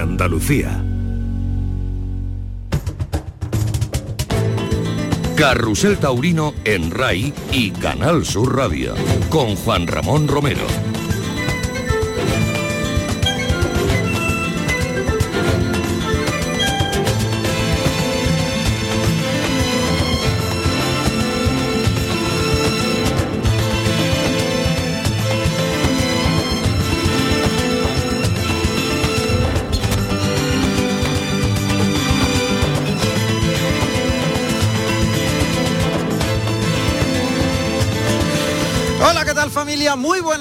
Andalucía. Carrusel Taurino en RAI y Canal Sur Radio con Juan Ramón Romero.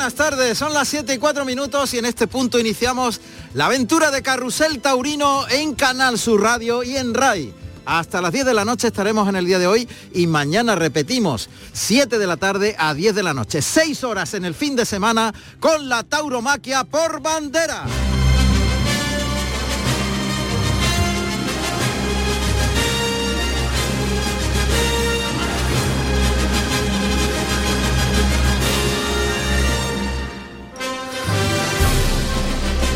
Buenas tardes. Son las 7 y 4 minutos y en este punto iniciamos la aventura de Carrusel Taurino en Canal Sur Radio y en RAI. Hasta las 10 de la noche estaremos en el día de hoy y mañana repetimos 7 de la tarde a 10 de la noche. 6 horas en el fin de semana con la tauromaquia por bandera.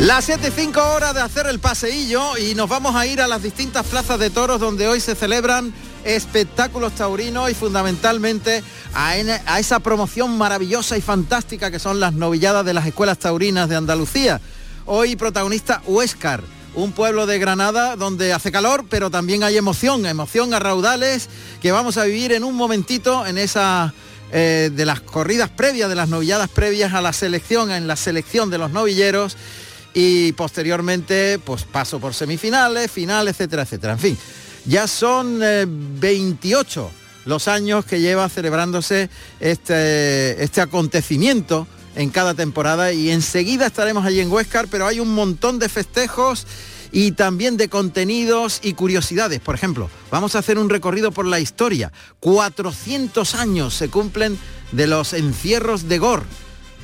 Las 7.05 horas de hacer el paseillo y nos vamos a ir a las distintas plazas de toros donde hoy se celebran espectáculos taurinos y fundamentalmente a, esa promoción maravillosa y fantástica que son las novilladas de las escuelas taurinas de Andalucía. Hoy protagonista Huéscar, un pueblo de Granada donde hace calor, pero también hay emoción, emoción a raudales que vamos a vivir en un momentito en esa eh, de las corridas previas, de las novilladas previas a la selección, en la selección de los novilleros y posteriormente pues paso por semifinales, final, etcétera, etcétera. En fin, ya son eh, 28 los años que lleva celebrándose este, este acontecimiento en cada temporada y enseguida estaremos allí en Huéscar, pero hay un montón de festejos y también de contenidos y curiosidades. Por ejemplo, vamos a hacer un recorrido por la historia. 400 años se cumplen de los encierros de Gor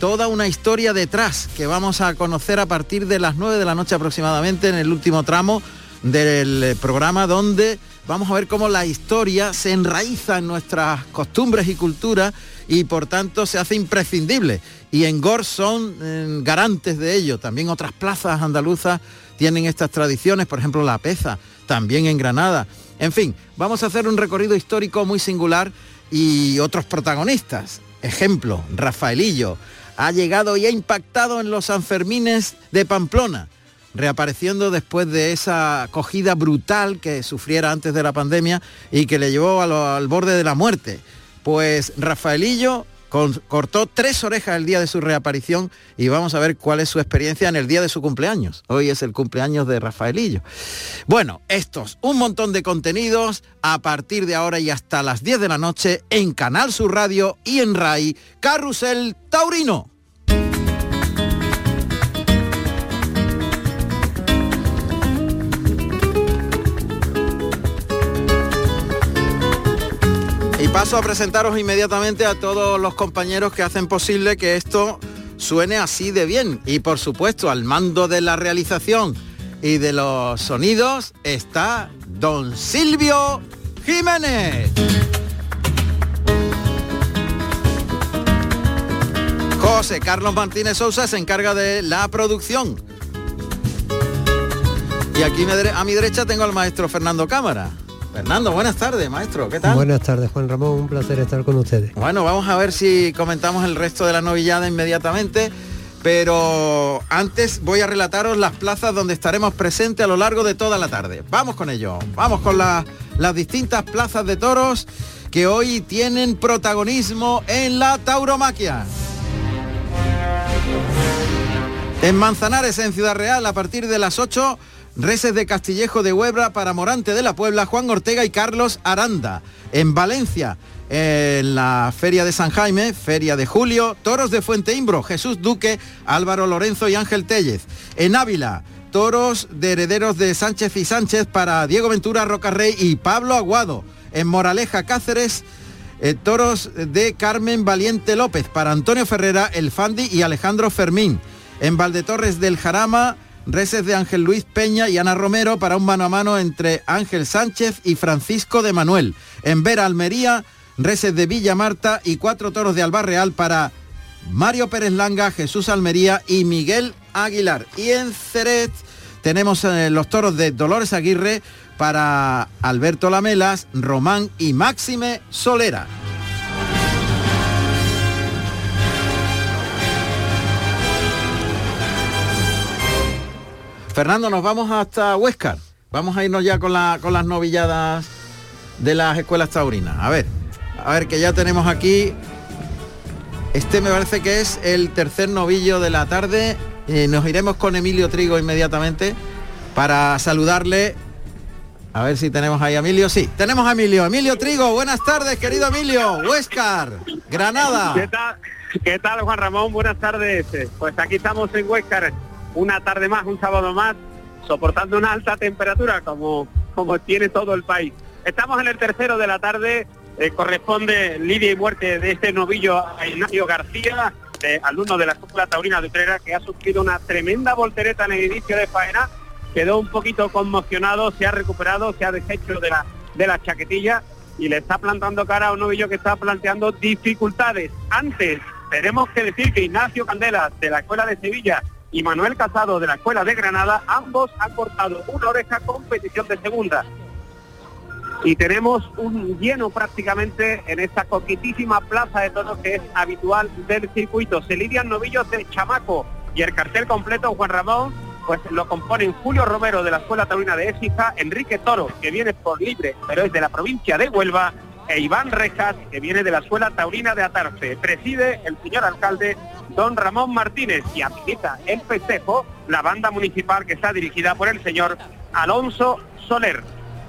toda una historia detrás que vamos a conocer a partir de las 9 de la noche aproximadamente en el último tramo del eh, programa donde vamos a ver cómo la historia se enraiza en nuestras costumbres y culturas y por tanto se hace imprescindible. Y en Gor son garantes de ello. También otras plazas andaluzas tienen estas tradiciones, por ejemplo La Peza, también en Granada. En fin, vamos a hacer un recorrido histórico muy singular y otros protagonistas. Ejemplo, Rafaelillo ha llegado y ha impactado en los Sanfermines de Pamplona, reapareciendo después de esa acogida brutal que sufriera antes de la pandemia y que le llevó al borde de la muerte. Pues Rafaelillo cortó tres orejas el día de su reaparición y vamos a ver cuál es su experiencia en el día de su cumpleaños. Hoy es el cumpleaños de Rafaelillo. Bueno, estos, un montón de contenidos a partir de ahora y hasta las 10 de la noche en Canal Sur Radio y en RAI, Carrusel Taurino. Paso a presentaros inmediatamente a todos los compañeros que hacen posible que esto suene así de bien. Y por supuesto, al mando de la realización y de los sonidos está don Silvio Jiménez. José Carlos Martínez Sousa se encarga de la producción. Y aquí a mi derecha tengo al maestro Fernando Cámara. Fernando, buenas tardes, maestro. ¿Qué tal? Buenas tardes, Juan Ramón. Un placer estar con ustedes. Bueno, vamos a ver si comentamos el resto de la novillada inmediatamente, pero antes voy a relataros las plazas donde estaremos presentes a lo largo de toda la tarde. Vamos con ello, vamos con la- las distintas plazas de toros que hoy tienen protagonismo en la tauromaquia. En Manzanares, en Ciudad Real, a partir de las 8, reses de Castillejo de Huebra para Morante de la Puebla, Juan Ortega y Carlos Aranda. En Valencia, en la Feria de San Jaime, Feria de Julio, toros de Fuente Imbro, Jesús Duque, Álvaro Lorenzo y Ángel Tellez. En Ávila, toros de herederos de Sánchez y Sánchez para Diego Ventura, Rocarrey y Pablo Aguado. En Moraleja, Cáceres, eh, toros de Carmen Valiente López para Antonio Ferrera, El Fandi y Alejandro Fermín. En Valdetorres del Jarama, reses de Ángel Luis Peña y Ana Romero para un mano a mano entre Ángel Sánchez y Francisco de Manuel. En Vera Almería, reses de Villa Marta y cuatro toros de Albarreal para Mario Pérez Langa, Jesús Almería y Miguel Aguilar. Y en Ceret tenemos eh, los toros de Dolores Aguirre para Alberto Lamelas, Román y Máxime Solera. Fernando, nos vamos hasta Huescar. Vamos a irnos ya con, la, con las novilladas de las escuelas taurinas. A ver, a ver que ya tenemos aquí. Este me parece que es el tercer novillo de la tarde. Eh, nos iremos con Emilio Trigo inmediatamente para saludarle. A ver si tenemos ahí a Emilio. Sí, tenemos a Emilio. Emilio Trigo, buenas tardes, querido Emilio. Huescar, Granada. ¿Qué tal? ¿Qué tal, Juan Ramón? Buenas tardes. Pues aquí estamos en Huescar una tarde más, un sábado más, soportando una alta temperatura como, como tiene todo el país. Estamos en el tercero de la tarde, eh, corresponde lidia y muerte de este novillo a Ignacio García, alumno de la Escuela Taurina de Utrera, que ha sufrido una tremenda voltereta en el inicio de faena, quedó un poquito conmocionado, se ha recuperado, se ha deshecho de la, de la chaquetilla y le está plantando cara a un novillo que está planteando dificultades. Antes, tenemos que decir que Ignacio Candela, de la Escuela de Sevilla, y Manuel Casado de la Escuela de Granada, ambos han cortado una oreja competición de segunda. Y tenemos un lleno prácticamente en esta coquitísima plaza de toros que es habitual del circuito. Se lidian novillos de Chamaco y el cartel completo, Juan Ramón, pues lo componen Julio Romero de la Escuela Taurina de Écija, Enrique Toro, que viene por libre, pero es de la provincia de Huelva, e Iván Rejas, que viene de la Escuela Taurina de Atarfe. Preside el señor alcalde don Ramón Martínez y habilita el festejo la banda municipal que está dirigida por el señor Alonso Soler.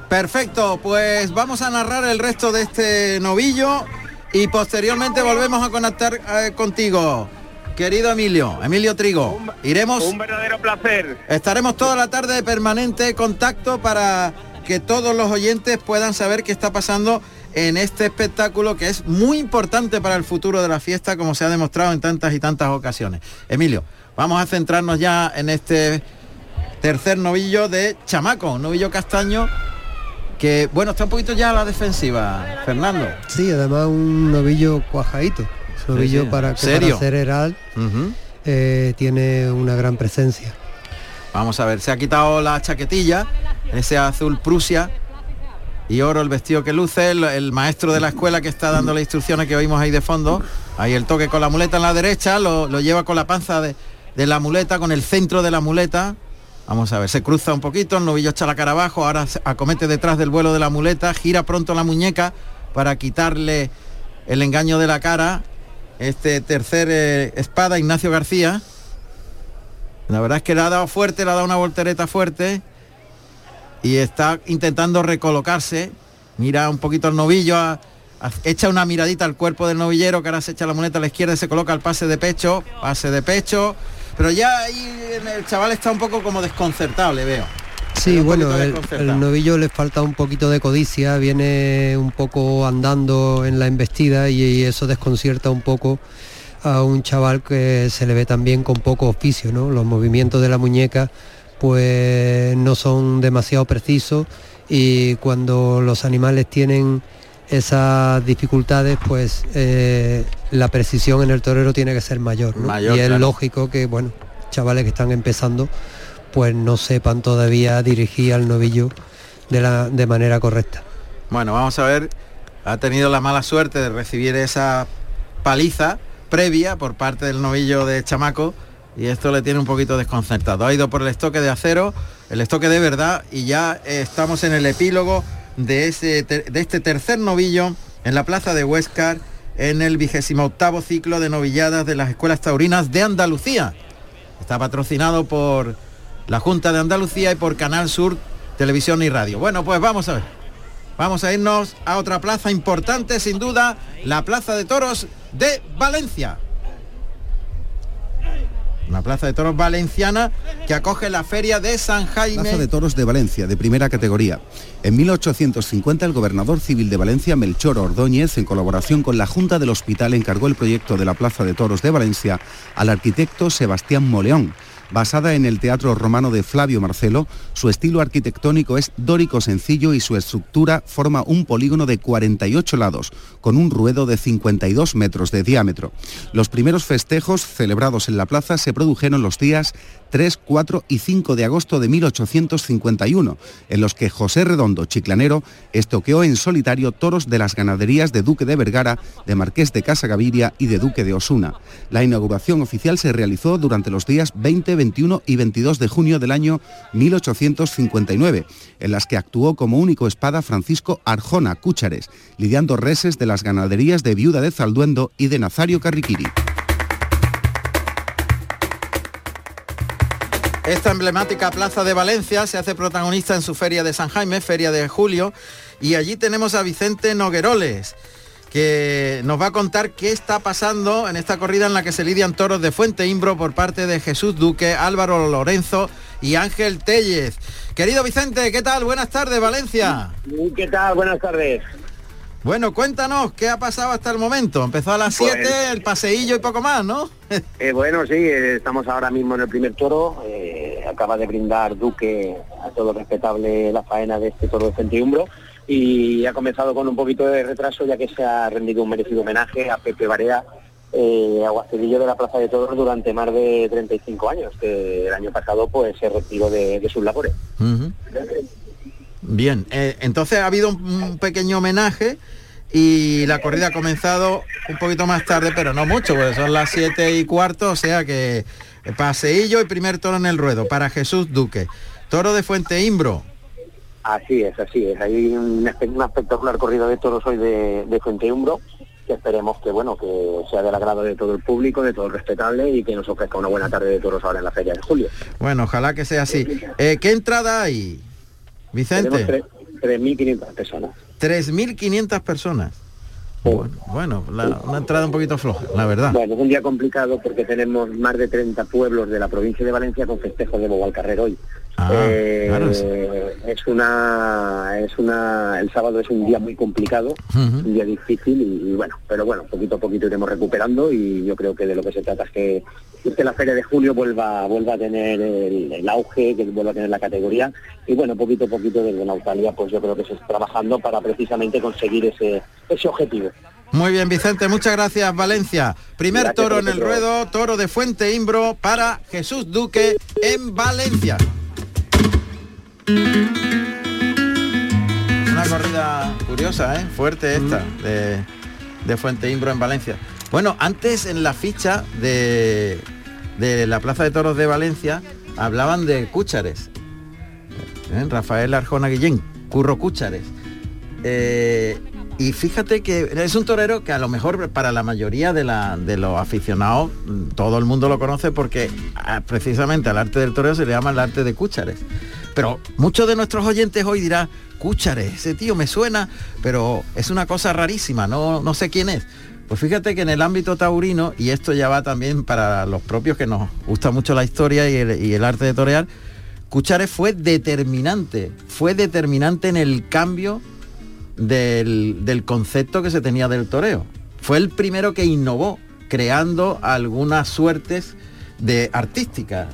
Perfecto, pues vamos a narrar el resto de este novillo y posteriormente volvemos a conectar eh, contigo. Querido Emilio, Emilio Trigo, iremos... Un verdadero placer. Estaremos toda la tarde de permanente contacto para que todos los oyentes puedan saber qué está pasando en este espectáculo que es muy importante para el futuro de la fiesta, como se ha demostrado en tantas y tantas ocasiones. Emilio, vamos a centrarnos ya en este tercer novillo de Chamaco, un novillo castaño que, bueno, está un poquito ya a la defensiva, Fernando. Sí, además un novillo cuajadito, novillo para, que para ser heral eh, tiene una gran presencia. Vamos a ver, se ha quitado la chaquetilla, ese azul Prusia, y oro el vestido que luce, el, maestro de la escuela que está dando las instrucciones que oímos ahí de fondo, ahí el toque con la muleta en la derecha, lo, lleva con la panza de, la muleta, con el centro de la muleta, Vamos a ver, se cruza un poquito, el novillo echa la cara abajo, ahora acomete detrás del vuelo de la muleta, gira pronto la muñeca para quitarle el engaño de la cara. Este tercer eh, espada, Ignacio García. La verdad es que le ha dado fuerte, le ha dado una voltereta fuerte y está intentando recolocarse. Mira un poquito el novillo, echa una miradita al cuerpo del novillero que ahora se echa la moneta a la izquierda y se coloca el pase de pecho, pase de pecho. Pero ya ahí el chaval está un poco como desconcertado, le veo. Sí, bueno, el, novillo le falta un poquito de codicia, viene un poco andando en la embestida y, eso desconcierta un poco a un chaval que se le ve también con poco oficio, ¿no? Los movimientos de la muñeca pues no son demasiado precisos y cuando los animales tienen esas dificultades, pues eh, la precisión en el torero tiene que ser mayor. y es lógico que, bueno, chavales que están empezando, pues no sepan todavía dirigir al novillo de, la, de manera correcta. Bueno, vamos a ver, ha tenido la mala suerte de recibir esa paliza previa por parte del novillo de Chamaco y esto le tiene un poquito desconcertado. Ha ido por el estoque de acero, el estoque de verdad y ya estamos en el epílogo de, ese, de este tercer novillo en la plaza de Huescar en el vigésimo octavo ciclo de novilladas de las escuelas taurinas de Andalucía. Está patrocinado por la Junta de Andalucía y por Canal Sur Televisión y Radio. Bueno, pues vamos a ver. Vamos a irnos a otra plaza importante, sin duda, la Plaza de Toros de Valencia una plaza de toros valenciana que acoge la feria de San Jaime. Plaza de toros de Valencia, de primera categoría. En 1850 el gobernador civil de Valencia, Melchor Ordóñez, en colaboración con la Junta del Hospital, encargó el proyecto de la Plaza de Toros de Valencia al arquitecto Sebastián Moleón Basada en el teatro romano de Flavio Marcelo, su estilo arquitectónico es dórico sencillo y su estructura forma un polígono de 48 lados, con un ruedo de 52 metros de diámetro. Los primeros festejos celebrados en la plaza se produjeron los días 3, 4 y 5 de agosto de 1851, en los que José Redondo, chiclanero, estoqueó en solitario toros de las ganaderías de Duque de Vergara, de Marqués de Casa Gaviria y de Duque de Osuna. La inauguración oficial se realizó durante los días 20, 21 y 22 de junio del año 1859, en las que actuó como único espada Francisco Arjona Cúchares, lidiando reses de las ganaderías de Viuda de Zalduendo y de Nazario Carriquiri. Esta emblemática plaza de Valencia se hace protagonista en su feria de San Jaime, feria de julio, y allí tenemos a Vicente Nogueroles, que nos va a contar qué está pasando en esta corrida en la que se lidian toros de Fuente Imbro por parte de Jesús Duque, Álvaro Lorenzo y Ángel Tellez. Querido Vicente, ¿qué tal? Buenas tardes, Valencia. ¿Qué tal? Buenas tardes. Bueno, cuéntanos, ¿qué ha pasado hasta el momento? Empezó a las 7, pues, el paseillo y poco más, ¿no? Eh, bueno, sí, eh, estamos ahora mismo en el primer toro. Eh, acaba de brindar Duque a todo respetable la faena de este toro de Centiumbro y ha comenzado con un poquito de retraso ya que se ha rendido un merecido homenaje a Pepe Barea, eh, de la Plaza de Toros durante más de 35 años, que el año pasado pues se retiró de, sus labores. Bien, eh, entonces ha habido un, pequeño homenaje y la corrida ha comenzado un poquito más tarde, pero no mucho, porque son las 7 y cuarto, o sea que paseillo y primer toro en el ruedo para Jesús Duque. Toro de Fuente Imbro. Así es, así es. Hay un, espectacular corrida de toros hoy de, de Fuente Umbro, que esperemos que bueno que sea del agrado de todo el público, de todo el respetable y que nos ofrezca una buena tarde de toros ahora en la feria de julio. Bueno, ojalá que sea así. Eh, ¿Qué entrada hay? Vicente. 3.500 personas. 3.500 personas. Bueno, una entrada un poquito floja, la verdad. Bueno, es un día complicado porque tenemos más de 30 pueblos de la provincia de Valencia con festejos de Bobo hoy. Ah, eh, es una es una el sábado es un día muy complicado un día difícil y, bueno pero bueno poquito a poquito iremos recuperando y yo creo que de lo que se trata es que, que la feria de julio vuelva vuelva a tener el, auge que vuelva a tener la categoría y bueno poquito a poquito desde Nautalia pues yo creo que se está trabajando para precisamente conseguir ese ese objetivo muy bien, Vicente, muchas gracias, Valencia. Primer toro en el ruedo, toro de Fuente Imbro para Jesús Duque en Valencia. Una corrida curiosa, ¿eh? fuerte esta, mm. de, Fuente Imbro en Valencia. Bueno, antes en la ficha de, la Plaza de Toros de Valencia hablaban de Cúchares. ¿Eh? Rafael Arjona Guillén, Curro Cúchares. Eh, y fíjate que es un torero que a lo mejor para la mayoría de, los aficionados todo el mundo lo conoce porque ah, precisamente al arte del torero se le llama el arte de Cúchares. Pero muchos de nuestros oyentes hoy dirán, Cúchares, ese tío me suena, pero es una cosa rarísima, no, no sé quién es. Pues fíjate que en el ámbito taurino, y esto ya va también para los propios que nos gusta mucho la historia y el, arte de torear, Cúchares fue determinante, fue determinante en el cambio del, concepto que se tenía del toreo. Fue el primero que innovó, creando algunas suertes de artísticas.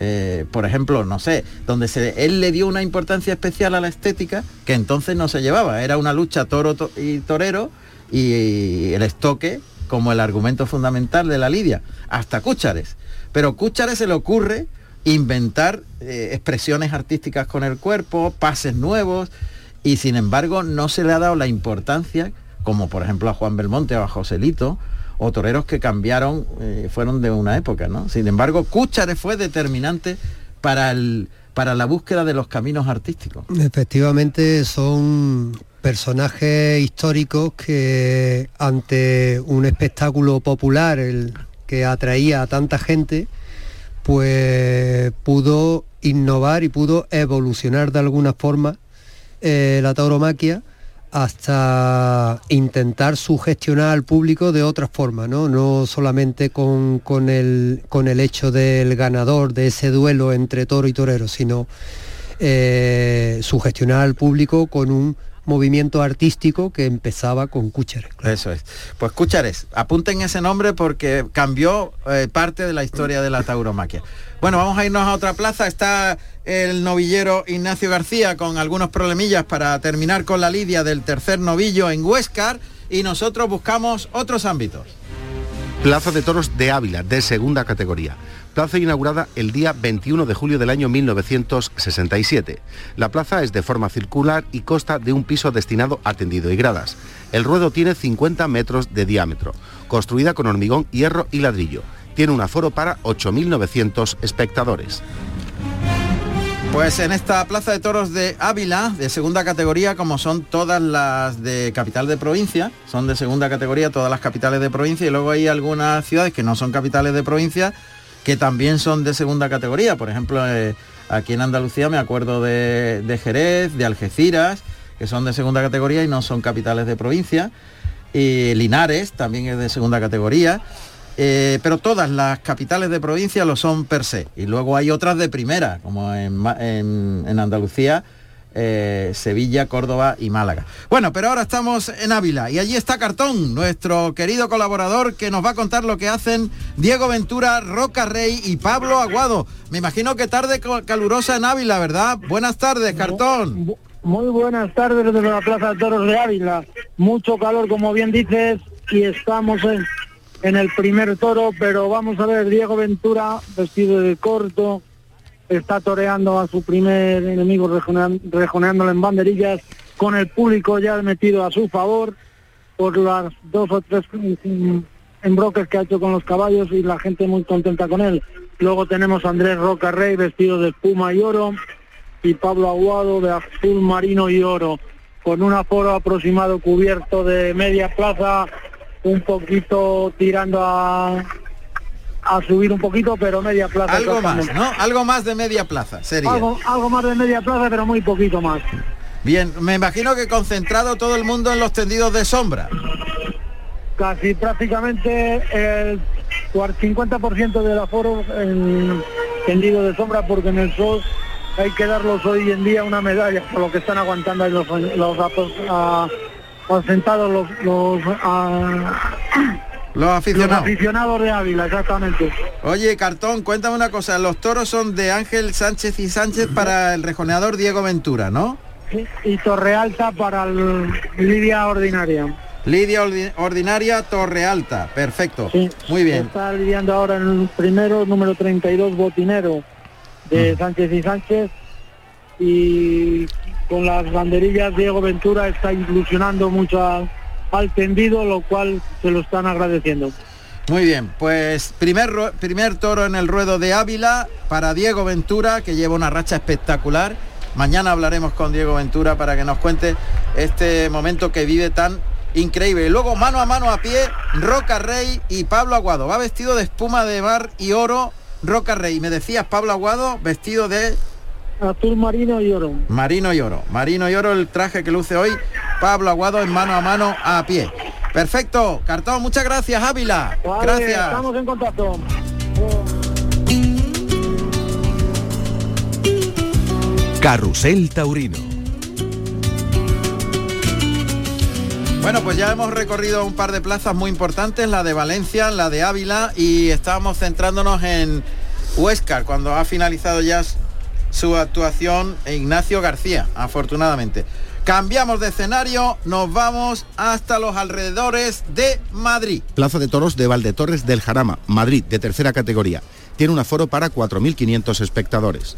Eh, por ejemplo, no sé, donde se, él le dio una importancia especial a la estética que entonces no se llevaba. Era una lucha toro y torero y, el estoque como el argumento fundamental de la lidia, hasta Cúchares. Pero Cúchares se le ocurre inventar eh, expresiones artísticas con el cuerpo, pases nuevos, y sin embargo no se le ha dado la importancia, como por ejemplo a Juan Belmonte o a Joselito, o toreros que cambiaron, eh, fueron de una época, ¿no? Sin embargo, Cúchares fue determinante para, el, para la búsqueda de los caminos artísticos. Efectivamente son personajes históricos que ante un espectáculo popular que atraía a tanta gente, pues pudo innovar y pudo evolucionar de alguna forma eh, la tauromaquia hasta intentar sugestionar al público de otra forma, no, no solamente con, con, el, con el hecho del ganador de ese duelo entre toro y torero, sino eh, sugestionar al público con un movimiento artístico que empezaba con Cúchares. Eso es. Pues Cúchares, apunten ese nombre porque cambió eh, parte de la historia de la tauromaquia. Bueno, vamos a irnos a otra plaza. Está el novillero Ignacio García con algunos problemillas para terminar con la lidia del tercer novillo en Huescar y nosotros buscamos otros ámbitos. Plaza de Toros de Ávila, de segunda categoría. Plaza inaugurada el día 21 de julio del año 1967. La plaza es de forma circular y consta de un piso destinado a tendido y gradas. El ruedo tiene 50 metros de diámetro, construida con hormigón, hierro y ladrillo. Tiene un aforo para 8.900 espectadores. Pues en esta plaza de toros de Ávila, de segunda categoría, como son todas las de capital de provincia, son de segunda categoría todas las capitales de provincia y luego hay algunas ciudades que no son capitales de provincia que también son de segunda categoría. Por ejemplo, eh, aquí en Andalucía me acuerdo de, Jerez, de Algeciras, que son de segunda categoría y no son capitales de provincia. Y Linares también es de segunda categoría. Eh, pero todas las capitales de provincia lo son per se. Y luego hay otras de primera, como en, Andalucía, eh, Sevilla, Córdoba y Málaga. Bueno, pero ahora estamos en Ávila y allí está Cartón, nuestro querido colaborador que nos va a contar lo que hacen Diego Ventura, Roca Rey y Pablo Aguado. Me imagino que tarde calurosa en Ávila, ¿verdad? Buenas tardes, Cartón. Muy buenas tardes desde la Plaza de Toros de Ávila. Mucho calor, como bien dices, y estamos en en el primer toro, pero vamos a ver, Diego Ventura, vestido de corto, está toreando a su primer enemigo, rejoneándolo en banderillas, con el público ya metido a su favor por las dos o tres embroques que ha hecho con los caballos y la gente muy contenta con él. Luego tenemos a Andrés Roca Rey vestido de espuma y oro y Pablo Aguado de azul marino y oro, con un aforo aproximado cubierto de media plaza un poquito tirando a, a subir un poquito, pero media plaza. Algo más, ¿no? Algo más de media plaza, sería. Algo, algo más de media plaza, pero muy poquito más. Bien, me imagino que concentrado todo el mundo en los tendidos de sombra. Casi prácticamente el 50% del aforo en tendido de sombra, porque en el sol hay que darlos hoy en día una medalla por lo que están aguantando ahí los, los sentados los los, los aficionados. aficionados de Ávila, exactamente. Oye, Cartón, cuéntame una cosa, los toros son de Ángel Sánchez y Sánchez para el rejoneador Diego Ventura, ¿no? Sí, y Torre Alta para el Lidia Ordinaria. Lidia Ordinaria, Torre Alta, perfecto. Muy bien. Está lidiando ahora en el primero, número 32, Botinero, de Sánchez y Sánchez. Y con las banderillas Diego Ventura está inclusionando mucho al tendido, lo cual se lo están agradeciendo. Muy bien, pues primer, primer toro en el ruedo de Ávila para Diego Ventura, que lleva una racha espectacular. Mañana hablaremos con Diego Ventura para que nos cuente este momento que vive tan increíble. Luego mano a mano a pie, Roca Rey y Pablo Aguado. Va vestido de espuma de bar y oro, Roca Rey. Me decías Pablo Aguado, vestido de azul marino y oro. Marino y oro. Marino y oro el traje que luce hoy Pablo Aguado en mano a mano a pie. Perfecto. Cartón, muchas gracias Ávila. gracias. Estamos en contacto. Carrusel Taurino. Bueno, pues ya hemos recorrido un par de plazas muy importantes, la de Valencia, la de Ávila y estábamos centrándonos en Huescar, cuando ha finalizado ya su actuación Ignacio García, afortunadamente. Cambiamos de escenario, nos vamos hasta los alrededores de Madrid. Plaza de Toros de Valdetorres del Jarama, Madrid, de tercera categoría. Tiene un aforo para 4.500 espectadores.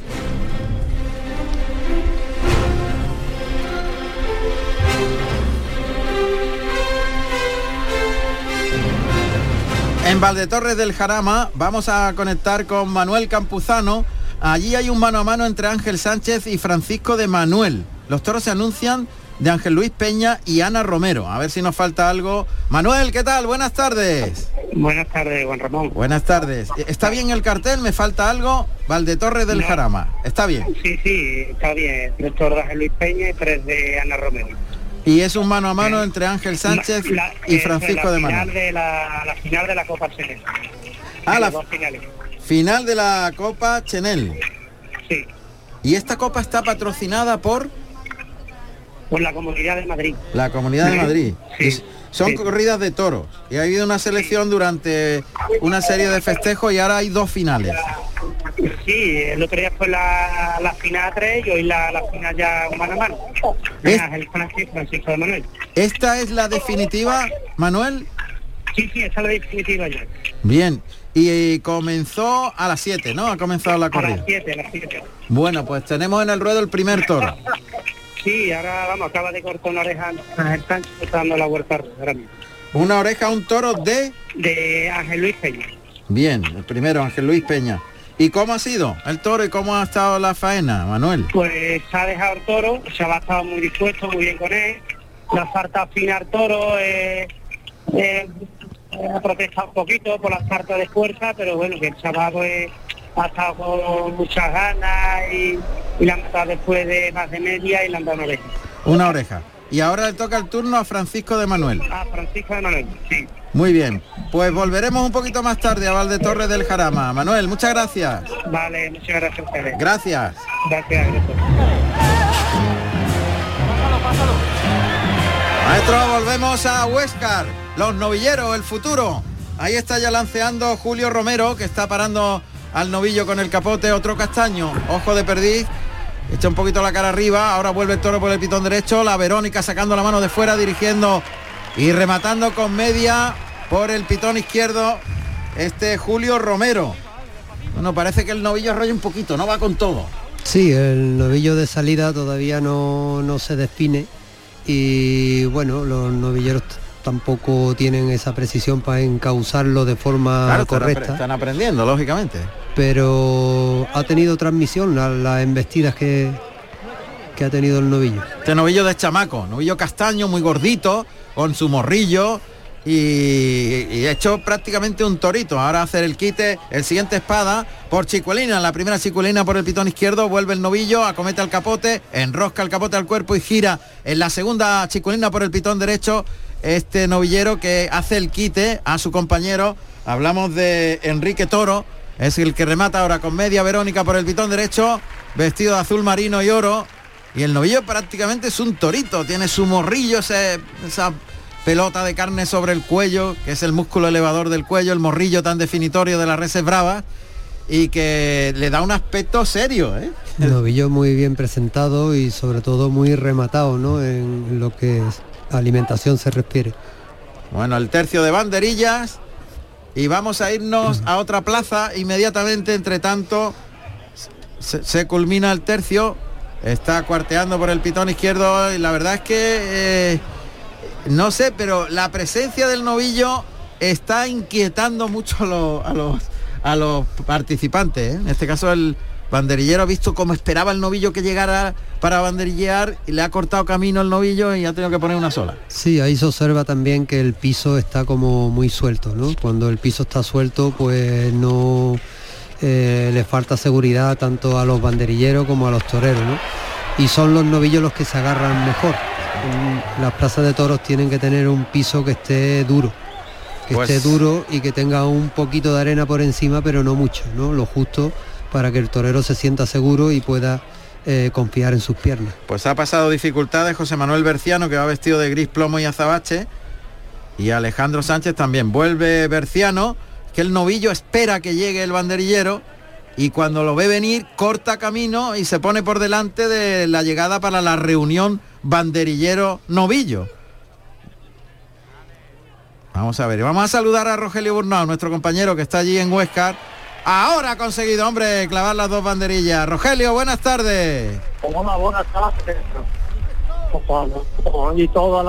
En Valdetorres del Jarama vamos a conectar con Manuel Campuzano, Allí hay un mano a mano entre Ángel Sánchez y Francisco de Manuel. Los toros se anuncian de Ángel Luis Peña y Ana Romero. A ver si nos falta algo. Manuel, ¿qué tal? Buenas tardes. Buenas tardes, Juan Ramón. Buenas tardes. ¿Está bien el cartel? ¿Me falta algo? Valdetorre del Jarama. ¿Está bien? Sí, sí, está bien. Tres toros de Ángel Luis Peña y tres de Ana Romero. Y es un mano a mano entre Ángel Sánchez y Francisco de Manuel. De la, la final de la Copa Celeste. Ah, la. Final de la Copa Chenel. Sí. ¿Y esta copa está patrocinada por? Por la Comunidad de Madrid. La Comunidad de Madrid. Sí. Son corridas de toros. Y ha habido una selección durante una serie de festejos y ahora hay dos finales. Sí, el otro día fue la, la final 3 y hoy la, la final ya mano a mano. ¿Esta es la definitiva, Manuel? Sí, sí, esa es la definitiva ya. Bien, y comenzó a las 7, ¿no? Ha comenzado la corrida. A las 7, a las 7. Bueno, pues tenemos en el ruedo el primer toro. Sí, ahora vamos, acaba de cortar una oreja Sánchez, está dando la vuelta ahora mismo. Una oreja, un toro de... De Ángel Luis Peña. Bien, el primero, Ángel Luis Peña. ¿Y cómo ha sido el toro y cómo ha estado la faena, Manuel? Pues ha dejado el toro, se ha estado muy dispuesto, muy bien con él. La falta afinar toro, eh, eh, ha protestado un poquito por la falta de fuerza, pero bueno, que el chaval pues, ha estado con muchas ganas y, y la han matado después de más de media y le han dado una oreja. Una oreja. Y ahora le toca el turno a Francisco de Manuel. A Francisco de Manuel, sí. Muy bien. Pues volveremos un poquito más tarde a Valde Torres del Jarama. Manuel, muchas gracias. Vale, muchas gracias a ustedes. Gracias. Gracias, gracias. Maestro, volvemos a Huescar, los novilleros, el futuro. Ahí está ya lanceando Julio Romero, que está parando al novillo con el capote, otro castaño, ojo de perdiz, echa un poquito la cara arriba, ahora vuelve el toro por el pitón derecho, la Verónica sacando la mano de fuera, dirigiendo y rematando con media por el pitón izquierdo, este Julio Romero. Bueno, parece que el novillo arrolla un poquito, no va con todo. Sí, el novillo de salida todavía no, no se define y bueno, los novilleros tampoco tienen esa precisión para encauzarlo de forma Claro, correcta. están aprendiendo, lógicamente. pero ha tenido transmisión a las embestidas que, que ha tenido el novillo. Este novillo de chamaco, novillo castaño, muy gordito, con su morrillo y, y hecho prácticamente un torito. Ahora hacer el quite, el siguiente espada por Chicuelina, la primera Chicuelina por el pitón izquierdo, vuelve el novillo, acomete al capote, enrosca el capote al cuerpo y gira en la segunda Chicuelina por el pitón derecho. Este novillero que hace el quite a su compañero, hablamos de Enrique Toro, es el que remata ahora con media Verónica por el pitón derecho, vestido de azul marino y oro, y el novillo prácticamente es un torito, tiene su morrillo, esa pelota de carne sobre el cuello, que es el músculo elevador del cuello, el morrillo tan definitorio de las reses bravas, y que le da un aspecto serio, ¿eh? El novillo muy bien presentado y sobre todo muy rematado ¿no? en lo que es alimentación se refiere. Bueno, el tercio de banderillas y vamos a irnos a otra plaza inmediatamente. Entre tanto, se, culmina el tercio, está cuarteando por el pitón izquierdo y la verdad es que eh, no sé, pero la presencia del novillo está inquietando mucho a los, a los, a los participantes. ¿eh? En este caso el banderillero ha visto cómo esperaba el novillo que llegara para banderillear y le ha cortado camino el novillo y ha tenido que poner una sola. Sí, ahí se observa también que el piso está como muy suelto, ¿no? Cuando el piso está suelto, pues no eh, le falta seguridad tanto a los banderilleros como a los toreros, ¿no? Y son los novillos los que se agarran mejor. Mm, Las plazas de toros tienen que tener un piso que esté duro, que Pues- esté duro y que tenga un poquito de arena por encima, pero no mucho, ¿no? Lo justo para que el torero se sienta seguro y pueda eh, confiar en sus piernas. Pues ha pasado dificultades José Manuel Berciano, que va vestido de gris plomo y azabache. Y Alejandro Sánchez también. Vuelve Berciano, que el novillo espera que llegue el banderillero. Y cuando lo ve venir, corta camino y se pone por delante de la llegada para la reunión banderillero-novillo. Vamos a ver, vamos a saludar a Rogelio Burnao, nuestro compañero que está allí en Huescar. Ahora ha conseguido, hombre, clavar las dos banderillas. Rogelio, buenas tardes. Hola, buenas tardes. Y todos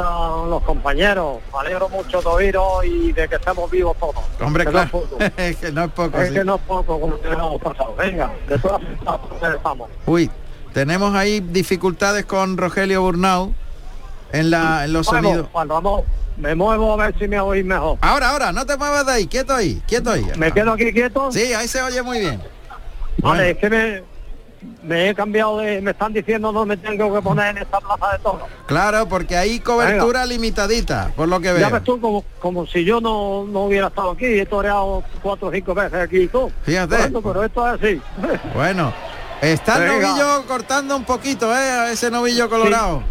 los compañeros. Me alegro mucho de oíros y de que estemos vivos todos. Hombre, Que claro, es que no es poco. Es sí. que no es poco como tenemos pasado. Venga, de todas formas, estamos. Uy, tenemos ahí dificultades con Rogelio Burnau en, la, en los sonidos. Cuando vamos, me muevo a ver si me oís mejor. Ahora, ahora, no te muevas de ahí, quieto ahí, quieto ahí. ¿Me quedo aquí quieto? Sí, ahí se oye muy bien. Vale, Bueno. es que me, me he cambiado de... Me están diciendo dónde tengo que poner en esta plaza de toros. Claro, porque hay cobertura limitadita, por lo que Ya veo. ves tú como, como si yo no, no hubiera estado aquí. He toreado cuatro o cinco veces aquí y todo. Fíjate. Bueno, pero esto es así. Bueno, está el Venga. novillo cortando un poquito, ¿eh? Ese novillo colorado.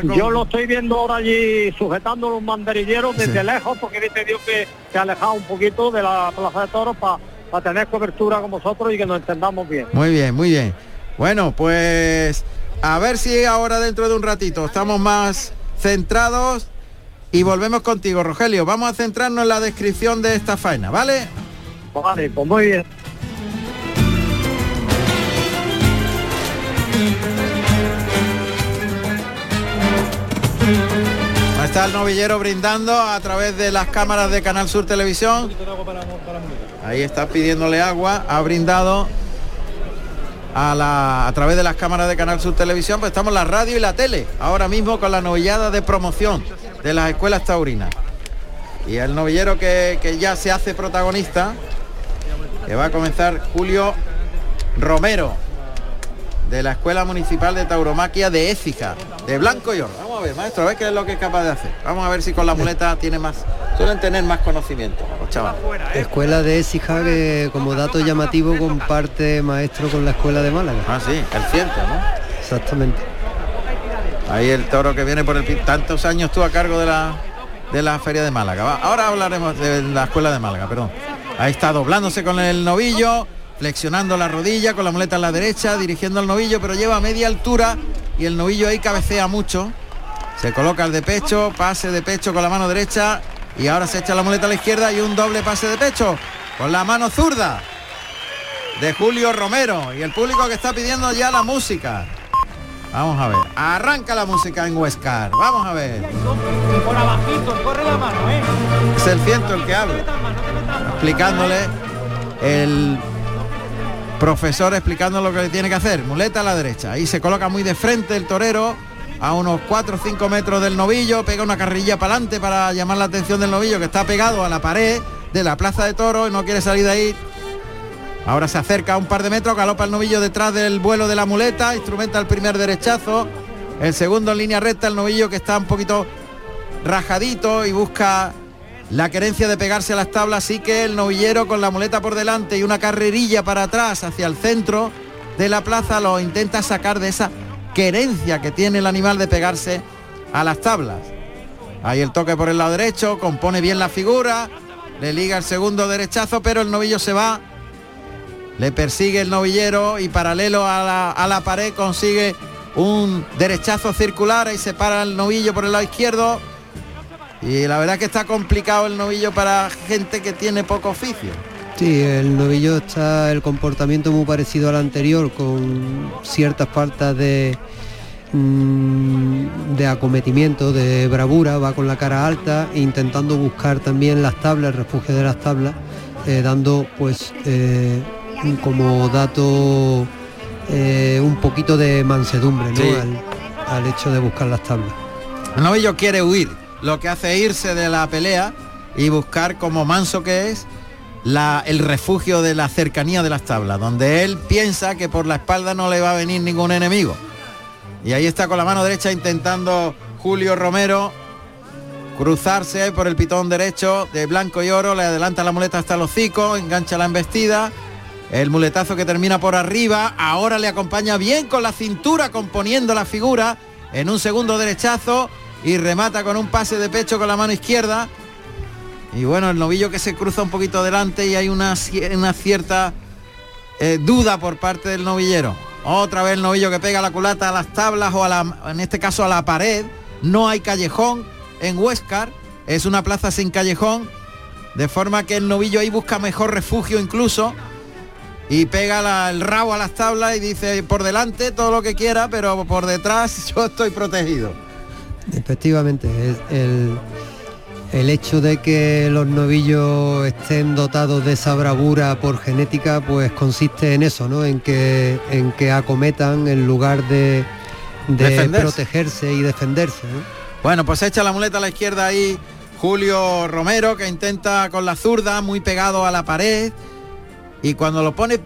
Cómo- Yo lo estoy viendo ahora allí sujetando los banderilleros desde Sí. lejos porque viste Dios que se ha alejado un poquito de la plaza de toros para tener cobertura con vosotros y que nos entendamos bien. Muy bien, muy bien. Bueno, pues a ver si ahora dentro de un ratito estamos más centrados y volvemos contigo, Rogelio. Vamos a centrarnos en la descripción de esta faena, ¿vale? Vale, pues muy bien. Está el novillero brindando a través de las cámaras de Canal Sur Televisión. Ahí está pidiéndole agua, ha brindado a, la, a través de las cámaras de Canal Sur Televisión, pues estamos la radio y la tele, ahora mismo con la novillada de promoción de las escuelas taurinas. Y el novillero que, que ya se hace protagonista, que va a comenzar Julio Romero, de la Escuela Municipal de Tauromaquia de Écija, de Blanco y Oro. Vamos a ver, maestro, a ver qué es lo que es capaz de hacer. Vamos a ver si con la muleta tiene más, suelen tener más conocimiento los chavales. Escuela de Écija que como dato llamativo comparte maestro con la Escuela de Málaga. Ah, sí, el ciento, ¿no? Exactamente. Ahí el toro que viene por el tantos años tú a cargo de la de la feria de Málaga. Ahora hablaremos de la escuela de Málaga, perdón. Ahí está doblándose con el novillo, flexionando la rodilla con la muleta en la derecha, dirigiendo el novillo, pero lleva a media altura y el novillo ahí cabecea mucho. Se coloca el de pecho, pase de pecho con la mano derecha y ahora se echa la muleta a la izquierda y un doble pase de pecho con la mano zurda de Julio Romero y el público que está pidiendo ya la música. Vamos a ver. Arranca la música en Huescar. Vamos a ver. Es el ciento el que habla. Explicándole el profesor explicando lo que tiene que hacer. Muleta a la derecha. Ahí se coloca muy de frente el torero a unos 4 o 5 metros del novillo, pega una carrilla para adelante para llamar la atención del novillo que está pegado a la pared de la plaza de toro y no quiere salir de ahí. Ahora se acerca a un par de metros, galopa el novillo detrás del vuelo de la muleta, instrumenta el primer derechazo, el segundo en línea recta, el novillo que está un poquito rajadito y busca la querencia de pegarse a las tablas, sí que el novillero con la muleta por delante y una carrerilla para atrás hacia el centro de la plaza lo intenta sacar de esa querencia que tiene el animal de pegarse a las tablas. Ahí el toque por el lado derecho, compone bien la figura, le liga el segundo derechazo, pero el novillo se va, le persigue el novillero y paralelo a la, a la pared consigue un derechazo circular y se para el novillo por el lado izquierdo y la verdad que está complicado el novillo para gente que tiene poco oficio. Sí, el novillo está el comportamiento muy parecido al anterior, con ciertas faltas de, mm, de acometimiento, de bravura, va con la cara alta, intentando buscar también las tablas, el refugio de las tablas, eh, dando pues eh, como dato eh, un poquito de mansedumbre al, al hecho de buscar las tablas. El novillo quiere huir, lo que hace irse de la pelea y buscar como manso que es el refugio de la cercanía de las tablas, donde él piensa que por la espalda no le va a venir ningún enemigo. Y ahí está con la mano derecha intentando Julio Romero cruzarse por el pitón derecho de blanco y oro, le adelanta la muleta hasta el hocico, engancha la embestida, el muletazo que termina por arriba, ahora le acompaña bien con la cintura componiendo la figura, en un segundo derechazo, y remata con un pase de pecho con la mano izquierda. Y bueno, el novillo que se cruza un poquito delante y hay una, cierta eh, duda por parte del novillero. Otra vez el novillo que pega la culata a las tablas o a la, en este caso a la pared. No hay callejón en Huescar. Es una plaza sin callejón. De forma que el novillo ahí busca mejor refugio incluso. Y pega el rabo a las tablas y dice por delante todo lo que quiera, pero por detrás yo estoy protegido. Efectivamente, es el, el hecho de que los novillos estén dotados de esa bravura por genética, pues consiste en eso, ¿no? En que, en que acometan en lugar de, de protegerse y defenderse. Bueno, pues echa la muleta a la izquierda ahí Julio Romero, que intenta con la zurda, muy pegado a la pared, y cuando lo pone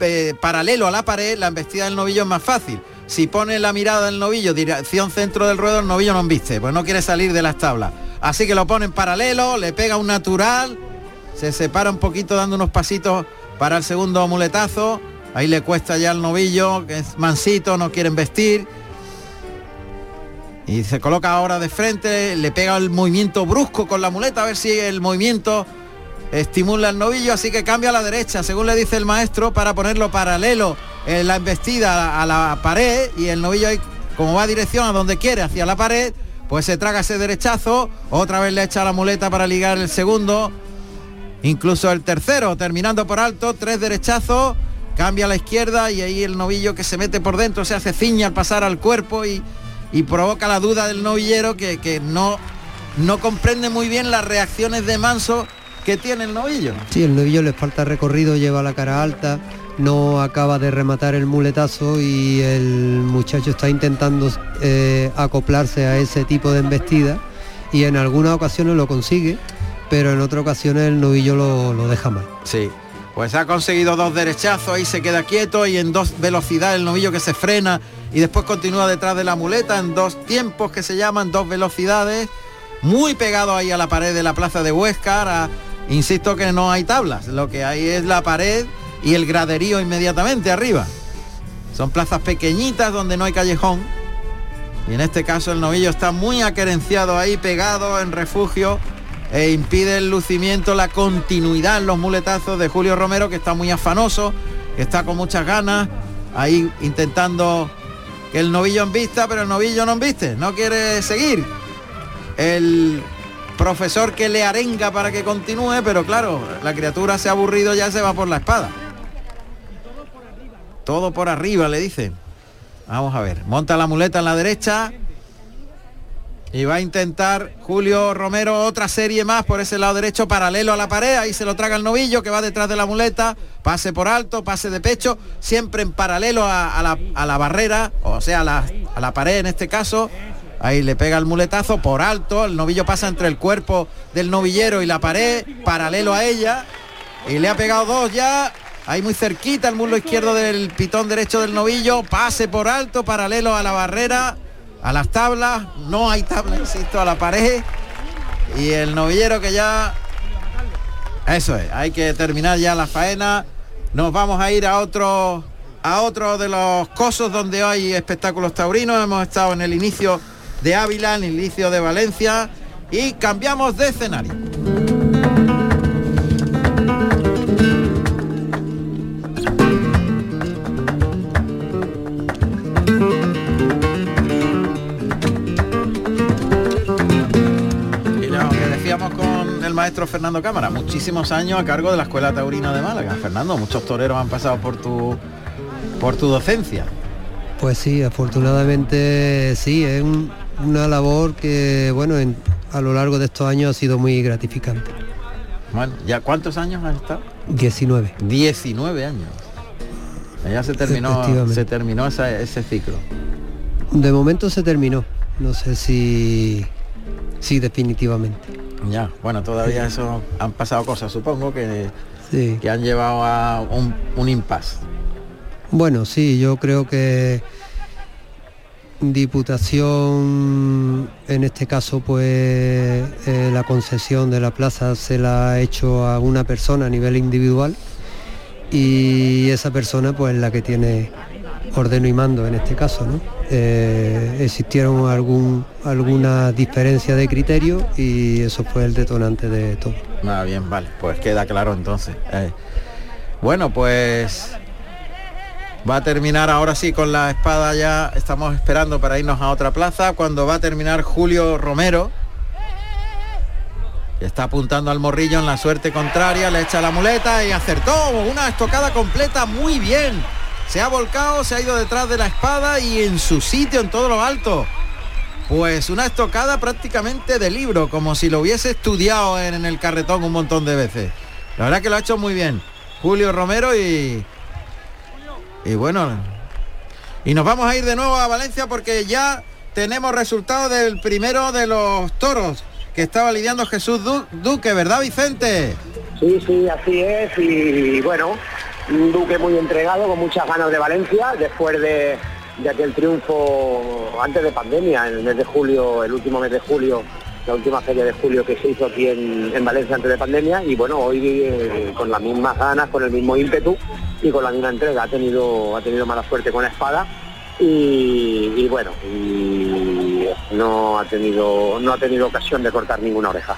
eh, paralelo a la pared, la embestida del novillo es más fácil si pone la mirada del novillo, dirección centro del ruedo, el novillo no viste, pues no quiere salir de las tablas. Así que lo pone en paralelo, le pega un natural, se separa un poquito dando unos pasitos para el segundo muletazo. Ahí le cuesta ya el novillo, que es mansito, no quieren vestir. Y se coloca ahora de frente, le pega el movimiento brusco con la muleta, a ver si el movimiento estimula el novillo, así que cambia a la derecha, según le dice el maestro, para ponerlo paralelo en la embestida a la pared y el novillo ahí, como va a dirección a donde quiere, hacia la pared, pues se traga ese derechazo, otra vez le echa la muleta para ligar el segundo, incluso el tercero, terminando por alto, tres derechazos, cambia a la izquierda y ahí el novillo que se mete por dentro se hace ciña al pasar al cuerpo y, provoca la duda del novillero que, que, no, no comprende muy bien las reacciones de Manso que tiene el novillo. Sí, el novillo le falta recorrido, lleva la cara alta, no acaba de rematar el muletazo y el muchacho está intentando eh, acoplarse a ese tipo de embestida y en algunas ocasiones lo consigue, pero en otras ocasiones el novillo lo, deja mal. Sí, pues ha conseguido dos derechazos, y se queda quieto y en dos velocidades el novillo que se frena y después continúa detrás de la muleta en dos tiempos que se llaman dos velocidades, muy pegado ahí a la pared de la plaza de Huescar. Insisto que no hay tablas, lo que hay es la pared y el graderío inmediatamente arriba. Son plazas pequeñitas donde no hay callejón. Y en este caso el novillo está muy aquerenciado ahí, pegado en refugio, e impide el lucimiento, la continuidad en los muletazos de Julio Romero, que está muy afanoso, que está con muchas ganas, ahí intentando que el novillo en vista, pero el novillo no viste, no quiere seguir. El profesor que le arenga para que continúe, pero claro, la criatura se ha aburrido, ya se va por la espada. Todo por arriba, le dice. Vamos a ver. Monta la muleta en la derecha. Y va a intentar Julio Romero otra serie más por ese lado derecho, paralelo a la pared. Ahí se lo traga el novillo que va detrás de la muleta. Pase por alto, pase de pecho, siempre en paralelo a, la, barrera, o sea, a la, a la pared en este caso. Ahí le pega el muletazo por alto. El novillo pasa entre el cuerpo del novillero y la pared, paralelo a ella. Y le ha pegado dos ya. Ahí muy cerquita el muslo izquierdo del pitón derecho del novillo. Pase por alto, paralelo a la barrera, a las tablas. No hay tabla, insisto, a la pared. Y el novillero que ya... Eso es, hay que terminar ya la faena. Nos vamos a ir a otro, a otro de los cosos donde hay espectáculos taurinos. Hemos estado en el inicio de Ávila, en el inicio de Valencia. Y cambiamos de escenario. maestro Fernando Cámara, muchísimos años a cargo de la Escuela Taurina de Málaga. Fernando, muchos toreros han pasado por tu por tu docencia. Pues sí, afortunadamente sí, es una labor que, bueno, a lo largo de estos años ha sido muy gratificante. Bueno, ¿ya cuántos años has estado? 19. 19 años. Ya se terminó, se terminó ese ciclo. De momento se terminó. No sé si, si definitivamente. Ya, bueno, todavía eso han pasado cosas, supongo, que, que han llevado a un, un impasse. Bueno, sí, yo creo que Diputación, en este caso, pues eh, la concesión de la plaza se la ha hecho a una persona a nivel individual y esa persona pues la que tiene ordeno y mando en este caso. ¿no? Eh, existieron algún, alguna diferencia de criterio y eso fue el detonante de todo. Ah, bien, vale, pues queda claro entonces. Eh, bueno, pues va a terminar ahora sí con la espada ya, estamos esperando para irnos a otra plaza, cuando va a terminar Julio Romero. Está apuntando al morrillo en la suerte contraria, le echa la muleta y acertó una estocada completa muy bien se ha volcado, se ha ido detrás de la espada y en su sitio, en todo lo alto. Pues una estocada prácticamente de libro, como si lo hubiese estudiado en, el carretón un montón de veces. La verdad que lo ha hecho muy bien. Julio Romero y... Y bueno... Y nos vamos a ir de nuevo a Valencia porque ya tenemos resultado del primero de los toros que estaba lidiando Jesús Duque, ¿verdad Vicente? Sí, sí, así es. Y bueno, un Duque muy entregado, con muchas ganas de Valencia, después de, aquel triunfo antes de pandemia, en el mes de julio, el último mes de julio, la última feria de julio que se hizo aquí en, Valencia antes de pandemia, y bueno, hoy eh, con las mismas ganas, con el mismo ímpetu y con la misma entrega, ha tenido, ha tenido mala suerte con la espada. Y, bueno, y no ha tenido no ha tenido ocasión de cortar ninguna oreja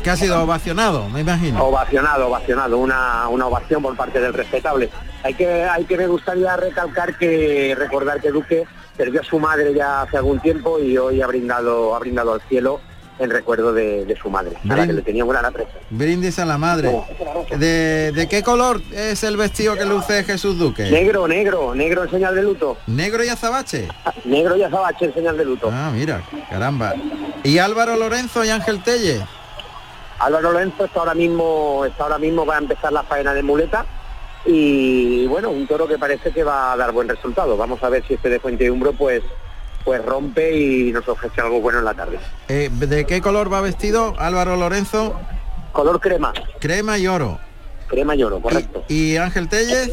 que ha sido ovacionado, me imagino. Ovacionado, ovacionado, una, una ovación por parte del respetable Hay que, hay que me gustaría recalcar que recordar que Duque perdió a su madre ya hace algún tiempo y hoy ha brindado, ha brindado al cielo en recuerdo de, su madre, a la que le tenía buena aprecio. Brindis a la madre. ¿De, qué color es el vestido que luce Jesús Duque? Negro, negro, negro en señal de luto. ¿Negro y azabache? negro y azabache en señal de luto. Ah, mira, caramba. ¿Y Álvaro Lorenzo y Ángel Telle? Álvaro Lorenzo está ahora mismo, está ahora mismo va a empezar la faena de muleta y bueno, un toro que parece que va a dar buen resultado. Vamos a ver si este de Fuente Umbro pues pues rompe y nos ofrece algo bueno en la tarde. Eh, ¿De qué color va vestido Álvaro Lorenzo? Color crema. Crema y oro. Crema y oro, correcto. ¿Y, Ángel Telles?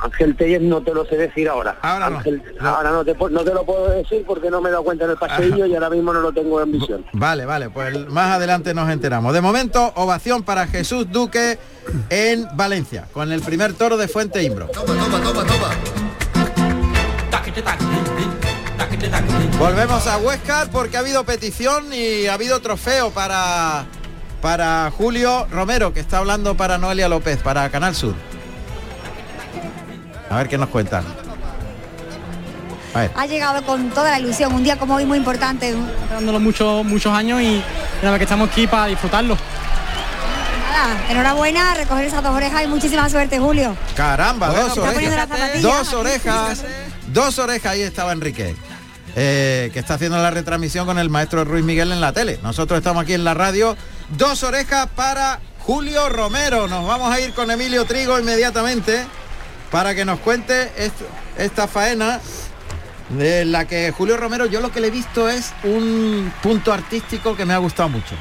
Ángel Telles no te lo sé decir ahora. Ahora no. Ahora no te, no te, lo puedo decir porque no me he dado cuenta en el pasillo y ahora mismo no lo tengo en visión. Vale, vale, pues más adelante nos enteramos. De momento, ovación para Jesús Duque en Valencia, con el primer toro de Fuente Imbro. Toma, toma, toma, toma. Volvemos a Huescar porque ha habido petición y ha habido trofeo para, para Julio Romero, que está hablando para Noelia López, para Canal Sur. A ver qué nos cuentan. Ha llegado con toda la ilusión, un día como hoy muy importante. Dándolo muchos muchos años y nada que estamos aquí para disfrutarlo. Nada, enhorabuena, recoger esas dos orejas y muchísima suerte, Julio. Caramba, dos orejas. Dos orejas. Dos orejas, ahí estaba Enrique. Eh, que está haciendo la retransmisión con el maestro Ruiz Miguel en la tele. Nosotros estamos aquí en la radio. Dos orejas para Julio Romero. Nos vamos a ir con Emilio Trigo inmediatamente para que nos cuente esta faena de la que Julio Romero yo lo que le he visto es un punto artístico que me ha gustado mucho.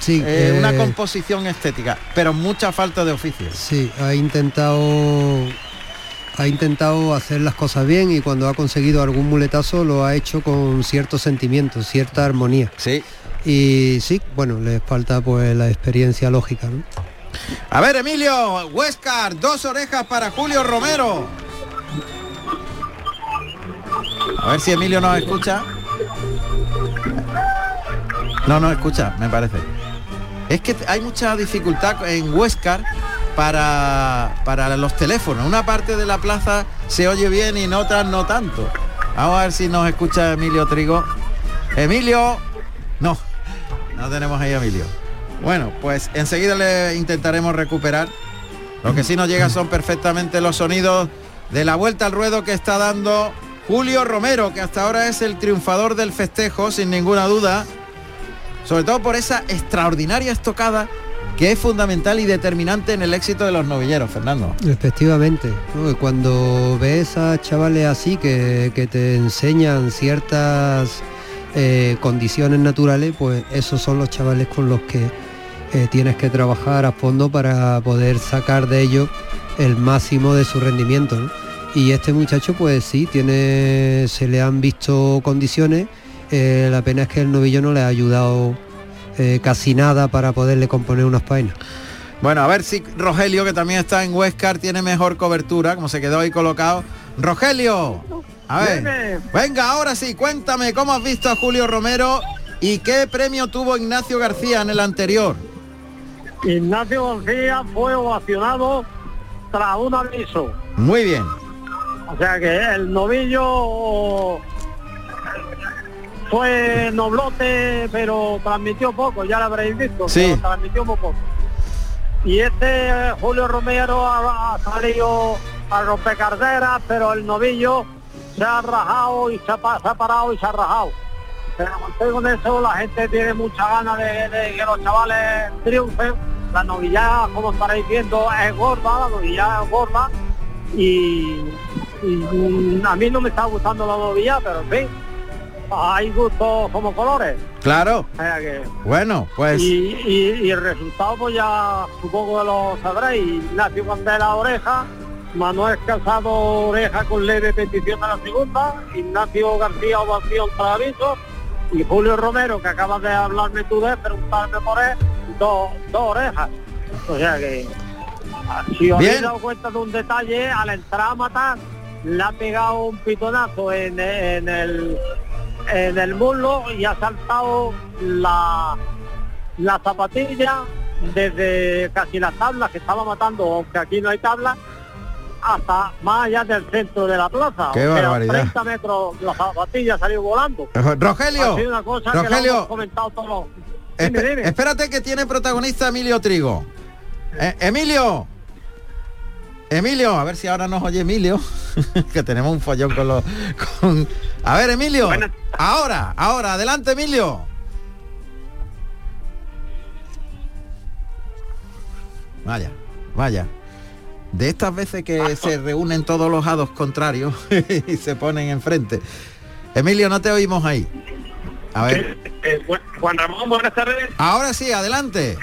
Sí, eh, una composición estética, pero mucha falta de oficio. Sí, ha intentado ha intentado hacer las cosas bien y cuando ha conseguido algún muletazo lo ha hecho con cierto sentimiento, cierta armonía. Sí. Y sí, bueno, le falta pues la experiencia lógica. A ver, Emilio, Huescar, dos orejas para Julio Romero. A ver si Emilio nos escucha. No nos escucha, me parece. Es que hay mucha dificultad en Huescar para, para los teléfonos. Una parte de la plaza se oye bien y otras no tanto. Vamos a ver si nos escucha Emilio Trigo. Emilio, no, no tenemos ahí a Emilio. Bueno, pues enseguida le intentaremos recuperar. Lo que sí nos llega son perfectamente los sonidos de la vuelta al ruedo que está dando Julio Romero, que hasta ahora es el triunfador del festejo, sin ninguna duda. Sobre todo por esa extraordinaria estocada que es fundamental y determinante en el éxito de los novilleros, Fernando. Efectivamente, cuando ves a chavales así que, te enseñan ciertas eh, condiciones naturales, pues esos son los chavales con los que eh, tienes que trabajar a fondo para poder sacar de ellos el máximo de su rendimiento. Y este muchacho, pues sí, tiene, se le han visto condiciones. Eh, la pena es que el novillo no le ha ayudado eh, casi nada para poderle componer unas páginas. Bueno, a ver si Rogelio, que también está en Huescar, tiene mejor cobertura, como se quedó ahí colocado. Rogelio, a ver, venga, ahora sí, cuéntame cómo has visto a Julio Romero y qué premio tuvo Ignacio García en el anterior. Ignacio García fue ovacionado tras un aviso. Muy bien. O sea que el novillo fue noblote, pero transmitió poco, ya lo habréis visto, sí. transmitió muy poco. Y este Julio Romero ha, salido a romper carreras, pero el novillo se ha rajado y se ha, parado y se ha rajado. Pero con eso la gente tiene mucha ganas de, que los chavales triunfen. La novilla, como estaréis viendo, es gorda, la novilla es gorda. Y, y a mí no me está gustando la novilla, pero en fin, hay gustos como colores. Claro. bueno, pues... Y, el resultado pues ya supongo que lo sabréis. Ignacio la Oreja, Manuel Casado Oreja con leve petición a la segunda, Ignacio García Ovación para aviso y Julio Romero, que acabas de hablarme tú de preguntarme por él, dos, orejas. O sea que si os habéis dado cuenta de un detalle, al entrar a matar, le ha pegado un pitonazo en, en el en el muslo y ha saltado la, la zapatilla desde casi las tablas que estaba matando, aunque aquí no hay tablas, hasta más allá del centro de la plaza. Qué barbaridad. 30 metros la zapatilla salió volando. Rogelio, Ha sido una cosa que Rogelio. hemos comentado todos. Espe- Dime, dime. Espérate que tiene protagonista Emilio Trigo. Eh, Emilio. Emilio, a ver si ahora nos oye Emilio, que tenemos un follón con los... con- A ver, Emilio. Ahora, ahora, adelante, Emilio. Vaya, vaya. De estas veces que se reúnen todos los hados contrarios y se ponen enfrente. Emilio, no te oímos ahí. A ver. Eh, bu- Juan Ramón, buenas tardes. Ahora sí, adelante.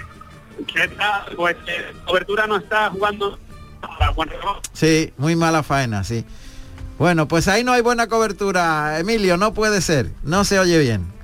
¿Qué tal? Pues eh, cobertura no está jugando. Sí, muy mala faena, sí. Bueno, pues ahí no hay buena cobertura, Emilio, no puede ser, no se oye bien.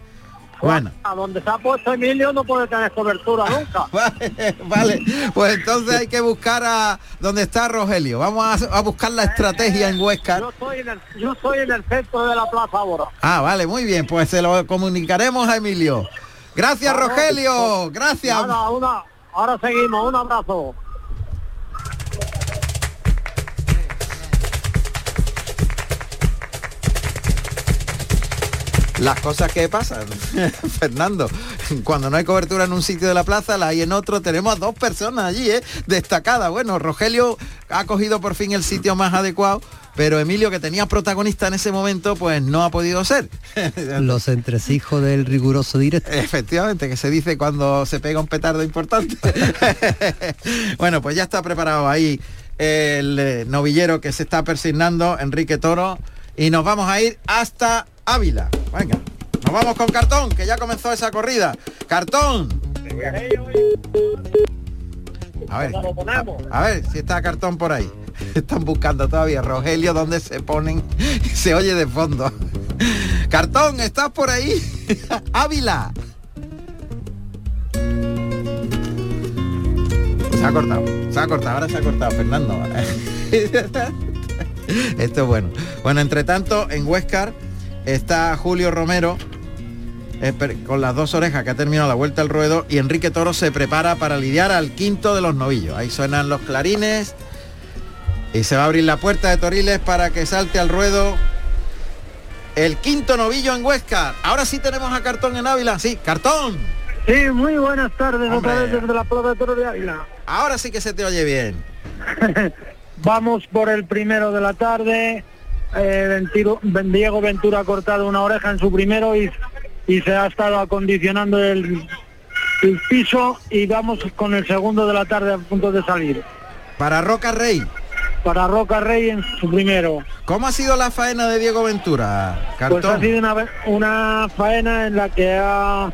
Bueno, A donde se ha puesto Emilio no puede tener cobertura nunca. vale, pues entonces hay que buscar a donde está Rogelio. Vamos a, a buscar la estrategia en Huesca. Yo estoy en el, yo en el centro de la plaza ahora. Ah, vale, muy bien, pues se lo comunicaremos a Emilio. Gracias, Rogelio, gracias. Nada, una, ahora seguimos, un abrazo. Las cosas que pasan, Fernando. Cuando no hay cobertura en un sitio de la plaza, la hay en otro. Tenemos a dos personas allí, ¿eh? Destacadas. Bueno, Rogelio ha cogido por fin el sitio más adecuado, pero Emilio, que tenía protagonista en ese momento, pues no ha podido ser. Los entresijos del riguroso directo. Efectivamente, que se dice cuando se pega un petardo importante. bueno, pues ya está preparado ahí el novillero que se está persignando, Enrique Toro, y nos vamos a ir hasta Ávila. Venga, nos vamos con Cartón, que ya comenzó esa corrida. Cartón. A ver, a ver si está Cartón por ahí. Están buscando todavía Rogelio donde se ponen. Se oye de fondo. Cartón, ¿estás por ahí? Ávila. Se ha cortado, se ha cortado, ahora se ha cortado, Fernando. Esto es bueno. Bueno, entre tanto, en Huescar está Julio Romero eh, con las dos orejas que ha terminado la vuelta al ruedo y Enrique Toro se prepara para lidiar al quinto de los novillos. Ahí suenan los clarines y se va a abrir la puerta de Toriles para que salte al ruedo el quinto novillo en Huescar. Ahora sí tenemos a Cartón en Ávila. Sí, Cartón. Sí, muy buenas tardes otra vez desde la Plaza de Toro de Ávila. Ahora sí que se te oye bien. Vamos por el primero de la tarde. Eh, Diego Ventura ha cortado una oreja en su primero y, y se ha estado acondicionando el, el piso y vamos con el segundo de la tarde a punto de salir. Para Roca Rey. Para Roca Rey en su primero. ¿Cómo ha sido la faena de Diego Ventura? Cartón. Pues ha sido una faena en la que ha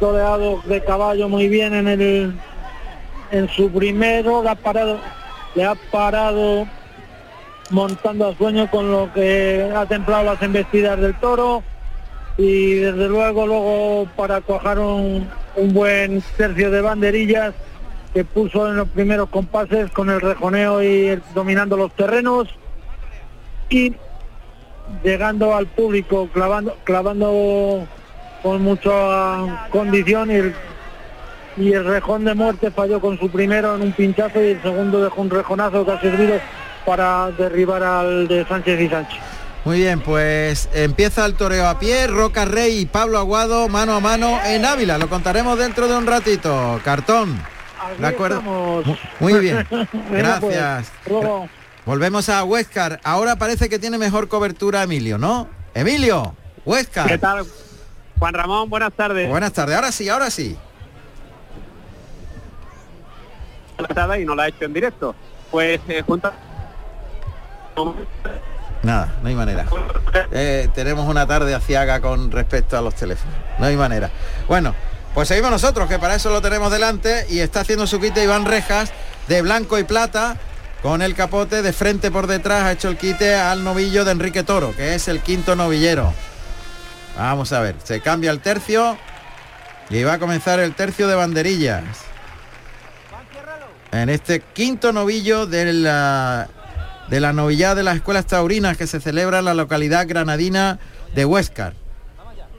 toreado de caballo muy bien en el en su primero, le ha parado, le ha parado montando a sueño con lo que ha templado las embestidas del toro. Y desde luego luego para cuajar un, buen tercio de banderillas que puso en los primeros compases con el rejoneo y dominando los terrenos. Y llegando al público clavando clavando con mucha condición y el rejón de muerte falló con su primero en un pinchazo y el segundo dejó un rejonazo que ha servido para derribar al de Sánchez y Sánchez. Muy bien, pues empieza el toreo a pie, Roca Rey y Pablo Aguado mano a mano en Ávila. Lo contaremos dentro de un ratito. Cartón. ¿De acuerdo? estamos. Muy bien. Pues, Gracias. luego. Volvemos a Huescar. Ahora parece que tiene mejor cobertura Emilio, ¿no? Emilio, Huescar. ¿Qué tal? Juan Ramón, buenas tardes. Buenas tardes. Ahora sí, ahora sí. y no la ha hecho en directo. Pues eh, junto Nada, no hay manera. Eh, tenemos una tarde aciaga con respecto a los teléfonos. No hay manera. Bueno, pues seguimos nosotros, que para eso lo tenemos delante y está haciendo su quite Iván Rejas de blanco y plata con el capote de frente por detrás ha hecho el quite al novillo de Enrique Toro, que es el quinto novillero. Vamos a ver, se cambia el tercio y va a comenzar el tercio de banderillas. En este quinto novillo de la de la novillada de las escuelas taurinas que se celebra en la localidad granadina de Huéscar.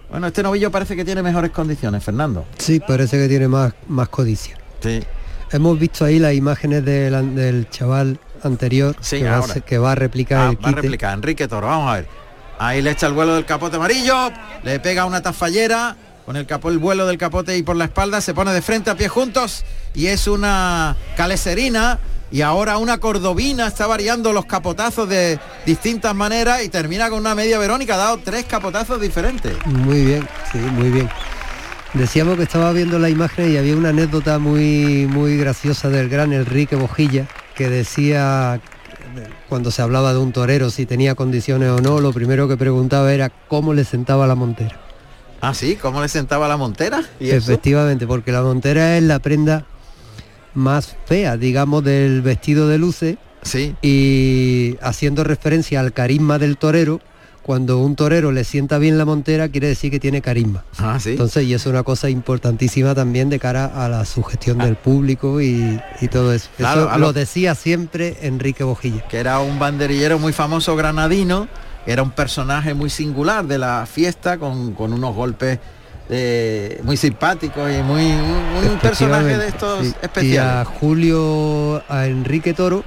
Bueno, este novillo parece que tiene mejores condiciones, Fernando. Sí, parece que tiene más, más codicia. Sí. Hemos visto ahí las imágenes del, del chaval anterior Sí, que, va, a ahora. ser- que va a replicar Ah, el va a replicar Enrique Toro, vamos a ver. Ahí le echa el vuelo del capote amarillo, le pega una tafallera con el capo, el vuelo del capote y por la espalda, se pone de frente a pie juntos y es una caleserina y ahora una cordobina, está variando los capotazos de distintas maneras y termina con una media Verónica, ha dado tres capotazos diferentes. Muy bien, sí, muy bien. Decíamos que estaba viendo la imagen y había una anécdota muy muy graciosa del gran Enrique Bojilla que decía cuando se hablaba de un torero si tenía condiciones o no, lo primero que preguntaba era cómo le sentaba la montera. Ah, sí, ¿cómo le sentaba la montera? ¿Y eso? Efectivamente, porque la montera es la prenda más fea, digamos, del vestido de luces. Sí. Y haciendo referencia al carisma del torero, cuando un torero le sienta bien la montera, quiere decir que tiene carisma. Ah, sí. Entonces, y es una cosa importantísima también de cara a la sugestión del público y, y todo eso. Claro, eso lo lo- decía siempre Enrique Bojilla. que era un banderillero muy famoso granadino, era un personaje muy singular de la fiesta con, con unos golpes eh, muy simpáticos y muy un, un personaje de estos Sí. Y a especiales. Julio, a Enrique Toro,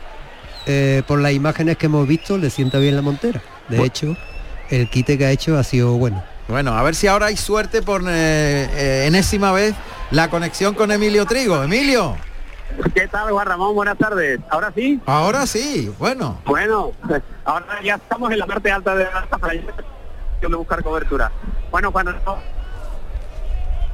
eh, por las imágenes que hemos visto, le sienta bien la montera. De Bu- hecho, el quite que ha hecho ha sido bueno. Bueno, a ver si ahora hay suerte por eh, eh, enésima vez la conexión con Emilio Trigo. Emilio, ¿Qué tal, Juan Ramón? Buenas tardes. ¿Ahora sí? ahora sí, bueno. Bueno, ahora ya estamos en la parte alta de la para de buscar cobertura. Bueno, Juan Ramón,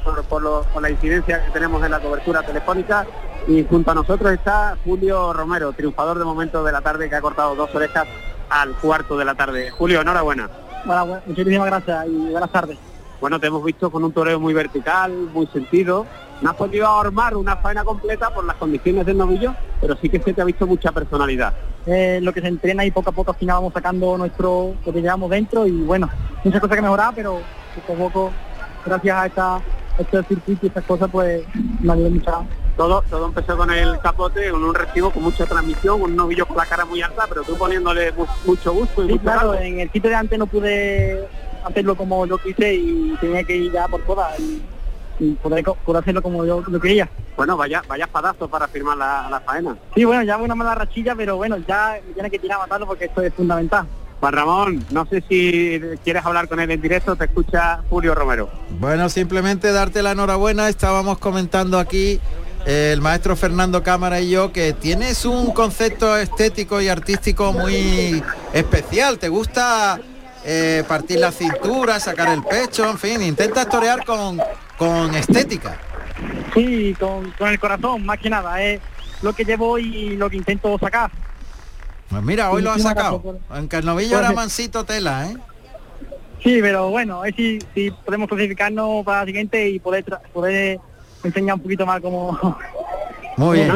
por, por lo- por la incidencia que tenemos en la cobertura telefónica y junto a nosotros está Julio Romero, triunfador de momento de la tarde que ha cortado dos orejas al cuarto de la tarde. Julio, enhorabuena. Bueno, muchísimas gracias y buenas tardes. Bueno, te hemos visto con un toreo muy vertical, muy sentido. No has podido armar una faena completa por las condiciones del novillo, pero sí que se te ha visto mucha personalidad. Eh, lo que se entrena y poco a poco al final vamos sacando nuestro lo que llevamos dentro y bueno, muchas cosas que mejorar, pero poco a poco, gracias a esta este circuito y estas cosas, pues me mucho. Todo, todo empezó con el capote, con un recibo con mucha transmisión, un novillo con la cara muy alta, pero tú poniéndole mu- mucho gusto y Sí, mucho claro, en el sitio de antes no pude hacerlo como yo quise y tenía que ir ya por todas y, y poder, hacerlo como yo lo quería. Bueno, vaya, vaya espadazo para firmar la, la faena. Sí, bueno, ya una mala rachilla, pero bueno, ya me tiene que tirar a matarlo porque esto es fundamental. Juan Ramón, no sé si quieres hablar con él en directo, te escucha Julio Romero. Bueno, simplemente darte la enhorabuena. Estábamos comentando aquí eh, el maestro Fernando Cámara y yo que tienes un concepto estético y artístico muy especial. Te gusta eh, partir la cintura, sacar el pecho, en fin, intentas torear con, con estética. Sí, con, con el corazón, más que nada, es lo que llevo y lo que intento sacar. Pues mira, hoy lo Muchísimas sacado. gracias Aunque el novillo Pues- era mansito tela, ¿eh? Sí, pero bueno, es si, si podemos clasificarnos para la siguiente y poder poder enseñar un poquito más como... Muy bien.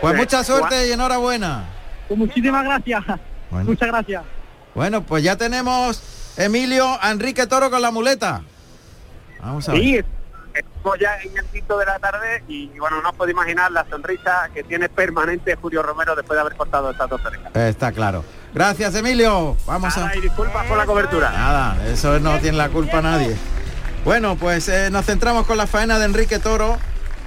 Pues mucha suerte y enhorabuena. pues muchísimas gracias. Bueno. Muchas gracias. Bueno, pues ya tenemos Emilio Enrique Toro con la muleta. Vamos a ver. Sí, estamos ya en el quinto de la tarde y bueno, no os podéis imaginar la sonrisa que tiene permanente Julio Romero después de haber cortado estas dos orejas. Está claro. Gracias, Emilio. Vamos a... Nada, y disculpas por la cobertura. Nada, eso no tiene la culpa nadie. Bueno, pues eh, nos centramos con la faena de Enrique Toro,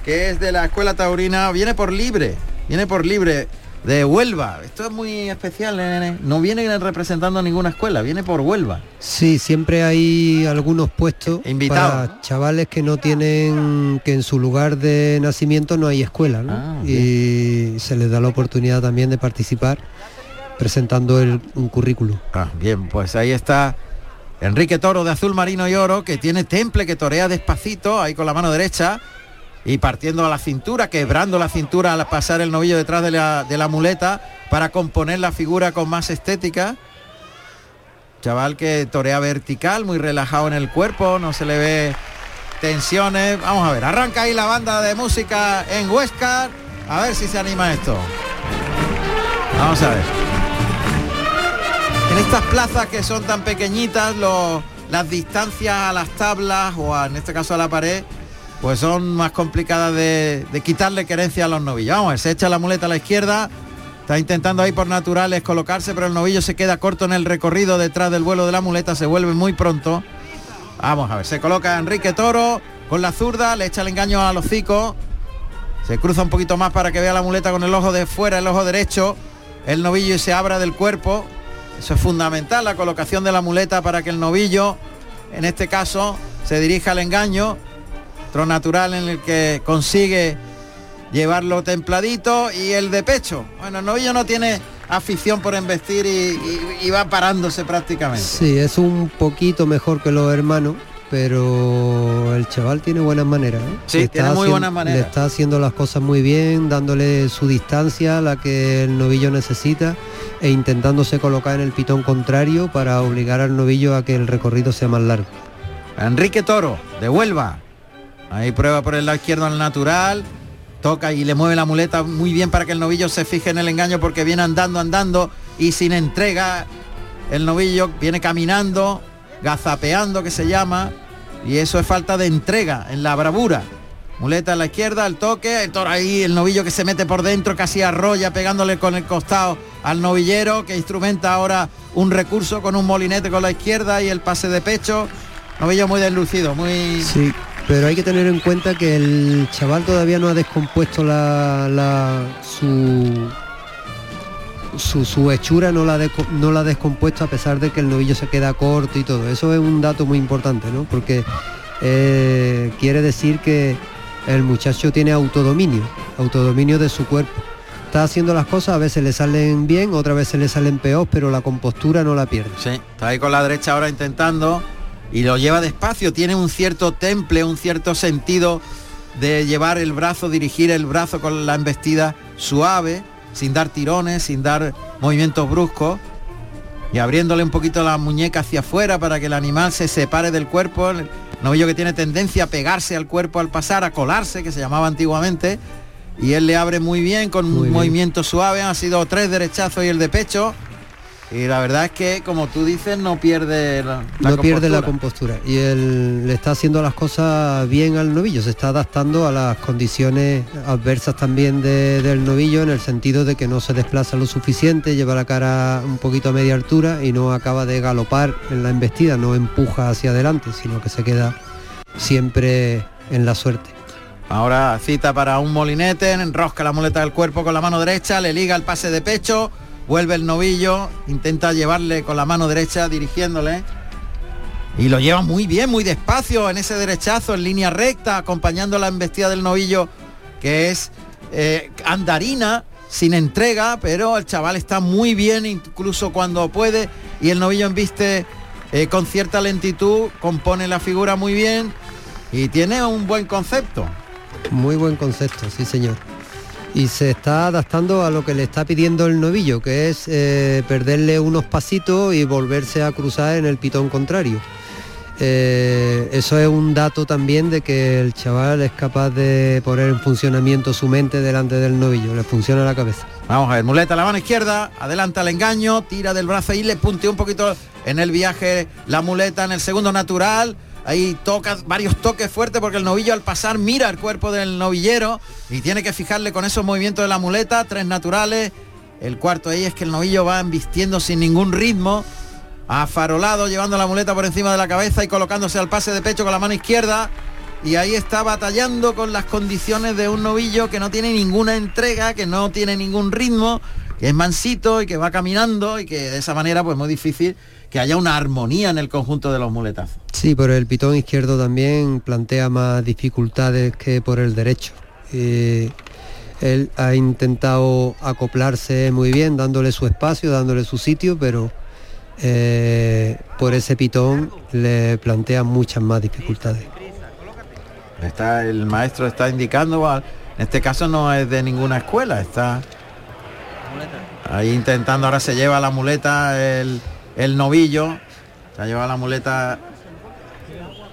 que es de la Escuela Taurina. Viene por libre, viene por libre de Huelva. Esto es muy especial, eh, nene. No viene representando a ninguna escuela, viene por Huelva. Sí, siempre hay algunos puestos Invitados, para chavales que no tienen, que en su lugar de nacimiento no hay escuela, ¿no? Ah, y se les da la oportunidad también de participar presentando el, un currículum. Ah, bien, pues ahí está Enrique Toro de azul marino y oro, que tiene temple, que torea despacito, ahí con la mano derecha, y partiendo a la cintura, quebrando la cintura al pasar el novillo detrás de la, de la muleta, para componer la figura con más estética. Chaval que torea vertical, muy relajado en el cuerpo, no se le ve tensiones. Vamos a ver, arranca ahí la banda de música en Huescar, a ver si se anima esto. Vamos a ver. En estas plazas que son tan pequeñitas, los- las distancias a las tablas o en este caso a la pared, pues son más complicadas de, quitarle querencia a los novillos. Vamos a ver, se echa la muleta a la izquierda, está intentando ahí por naturales colocarse, pero el novillo se queda corto en el recorrido detrás del vuelo de la muleta, se vuelve muy pronto. Vamos a ver, se coloca Enrique Toro con la zurda, le echa el engaño al hocico, se cruza un poquito más para que vea la muleta con el ojo de fuera, el ojo derecho. el novillo y se abra del cuerpo. Eso es fundamental, la colocación de la muleta para que el novillo, en este caso, se dirija al engaño, natural en el que consigue llevarlo templadito y el de pecho. Bueno, novillo no tiene afición por embestir y, va parándose prácticamente. Sí, es un poquito mejor que los hermanos, pero el chaval tiene buenas maneras. ¿eh? Sí, tiene muy buenas maneras. Le está haciendo las cosas muy bien, dándole su distancia, la que el novillo necesita, e intentándose colocar en el pitón contrario para obligar al novillo a que el recorrido sea más largo. Enrique Toro, de Huelva. Ahí prueba por el lado izquierdo al natural toca y le mueve la muleta muy bien para que el novillo se fije en el engaño porque viene andando, andando y sin entrega. El novillo viene caminando, gazapeando que se llama, y eso es falta de entrega en la bravura. Muleta a la izquierda, el toque, el toro ahí, el novillo que se mete por dentro, casi arrolla, pegándole con el costado al novillero, que instrumenta ahora un recurso con un molinete con la izquierda y el pase de pecho. Novillo muy deslucido, muy... Sí, pero hay que tener en cuenta que el chaval todavía no ha descompuesto la, su, su, hechura no la, no la ha descompuesto a pesar de que el novillo se queda corto y todo. Eso es un dato muy importante, ¿no? Porque eh, quiere decir que el muchacho tiene autodominio, autodominio de su cuerpo. Está haciendo las cosas, a veces le salen bien, otras veces le salen peor, pero la compostura no la pierde. Sí, está ahí con la derecha ahora intentando y lo lleva despacio, tiene un cierto temple, un cierto sentido de llevar el brazo, dirigir el brazo con la embestida suave, sin dar tirones, sin dar movimientos bruscos y abriéndole un poquito la muñeca hacia afuera para que el animal se separe del cuerpo. El novillo que tiene tendencia a pegarse al cuerpo al pasar, a colarse, que se llamaba antiguamente, y él le abre muy bien con un movimiento suave, ha sido tres derechazos y el de pecho y la verdad es que, como tú dices, no pierde la, No pierde la compostura. Y él le está haciendo las cosas bien al novillo, se está adaptando a las condiciones adversas también del novillo, en el sentido de que no se desplaza lo suficiente, lleva la cara un poquito a media altura y no acaba de galopar en la embestida, no empuja hacia adelante, sino que se queda siempre en la suerte. Ahora cita para un molinete, enrosca la muleta del cuerpo con la mano derecha, le liga el pase de pecho, vuelve el novillo, intenta llevarle con la mano derecha dirigiéndole y lo lleva muy bien, muy despacio en ese derechazo, en línea recta, acompañando la embestida del novillo, que es eh, andarina, sin entrega, pero el chaval está muy bien, incluso cuando puede, y el novillo embiste eh, con cierta lentitud, compone la figura muy bien y tiene un buen concepto. Muy buen concepto, sí señor y se está adaptando a lo que le está pidiendo el novillo, que es eh, perderle unos pasitos y volverse a cruzar en el pitón contrario. Eh, eso es un dato también de que el chaval es capaz de poner en funcionamiento su mente delante del novillo, le funciona la cabeza. Vamos a ver, muleta la mano izquierda, adelanta el engaño, tira del brazo y le puntea un poquito en el viaje la muleta en el segundo natural, Ahí toca varios toques fuertes porque el novillo al pasar mira el cuerpo del novillero y tiene que fijarle con esos movimientos de la muleta, tres naturales. El cuarto ahí es que el novillo va embistiendo sin ningún ritmo, afarolado, llevando la muleta por encima de la cabeza y colocándose al pase de pecho con la mano izquierda. Y ahí está batallando con las condiciones de un novillo que no tiene ninguna entrega, que no tiene ningún ritmo, que es mansito y que va caminando y que de esa manera pues muy difícil que haya una armonía en el conjunto de los muletazos. Sí, por el pitón izquierdo también plantea más dificultades que por el derecho. Eh, él ha intentado acoplarse muy bien, dándole su espacio, dándole su sitio, pero eh, por ese pitón le plantea muchas más dificultades. Está, el maestro está indicando, en este caso no es de ninguna escuela, está ahí intentando, ahora se lleva la muleta el, el novillo, se ha llevado la muleta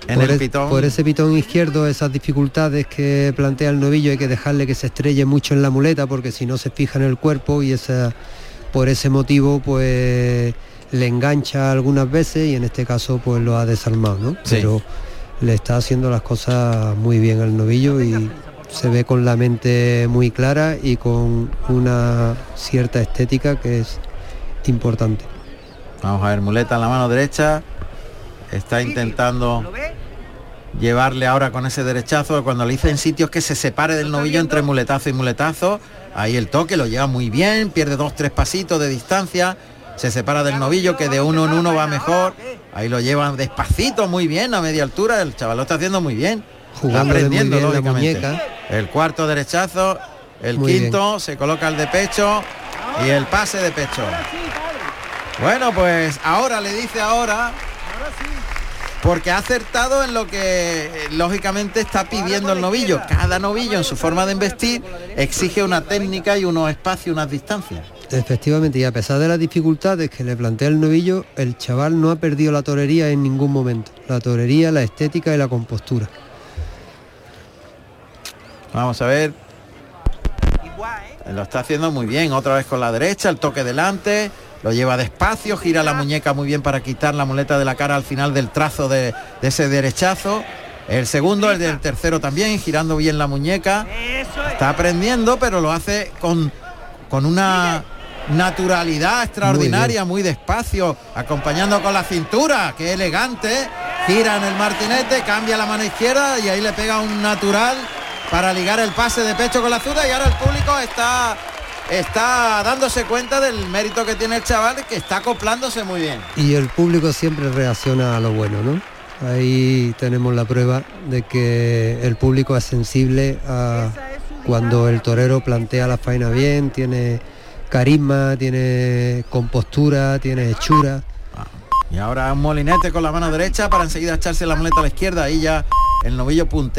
en el pitón. Por ese pitón izquierdo, esas dificultades que plantea el novillo, hay que dejarle que se estrelle mucho en la muleta porque si no se fija en el cuerpo y esa, por ese motivo pues le engancha algunas veces y en este caso pues lo ha desarmado, ¿no? Pero le está haciendo las cosas muy bien al novillo y se ve con la mente muy clara y con una cierta estética que es importante. Vamos a ver, muleta en la mano derecha. Está intentando llevarle ahora con ese derechazo, cuando le hice en sitios que se separe del novillo entre muletazo y muletazo, ahí el toque lo lleva muy bien, pierde dos, tres pasitos de distancia, se separa del novillo que de uno en uno va mejor, ahí lo llevan despacito, muy bien, a media altura, el chaval lo está haciendo muy bien, está aprendiendo lógicamente. El cuarto derechazo, el quinto, se coloca el de pecho y el pase de pecho. Bueno, pues ahora le dice ahora porque ha acertado en lo que eh, lógicamente está pidiendo el novillo. Cada novillo en su forma de investir exige una técnica y unos espacios, unas distancias. Efectivamente, y a pesar de las dificultades que le plantea el novillo, el chaval no ha perdido la torería en ningún momento. La torería, la estética y la compostura. Vamos a ver. Lo está haciendo muy bien, otra vez con la derecha, el toque delante, lo lleva despacio, gira la muñeca muy bien para quitar la muleta de la cara al final del trazo de, ese derechazo. El segundo, el del tercero también, girando bien la muñeca. Está aprendiendo, pero lo hace con, con una naturalidad extraordinaria, muy, despacio, acompañando con la cintura, que elegante. Gira en el martinete, cambia la mano izquierda y ahí le pega un natural para ligar el pase de pecho con la zurda. Y ahora el público está está dándose cuenta del mérito que tiene el chaval que está acoplándose muy bien. Y el público siempre reacciona a lo bueno, ¿no? Ahí tenemos la prueba de que el público es sensible a cuando el torero plantea la faena bien, tiene carisma, tiene compostura, tiene hechura. Y ahora un molinete con la mano derecha para enseguida echarse la muleta a la izquierda. Ahí ya el novillo punte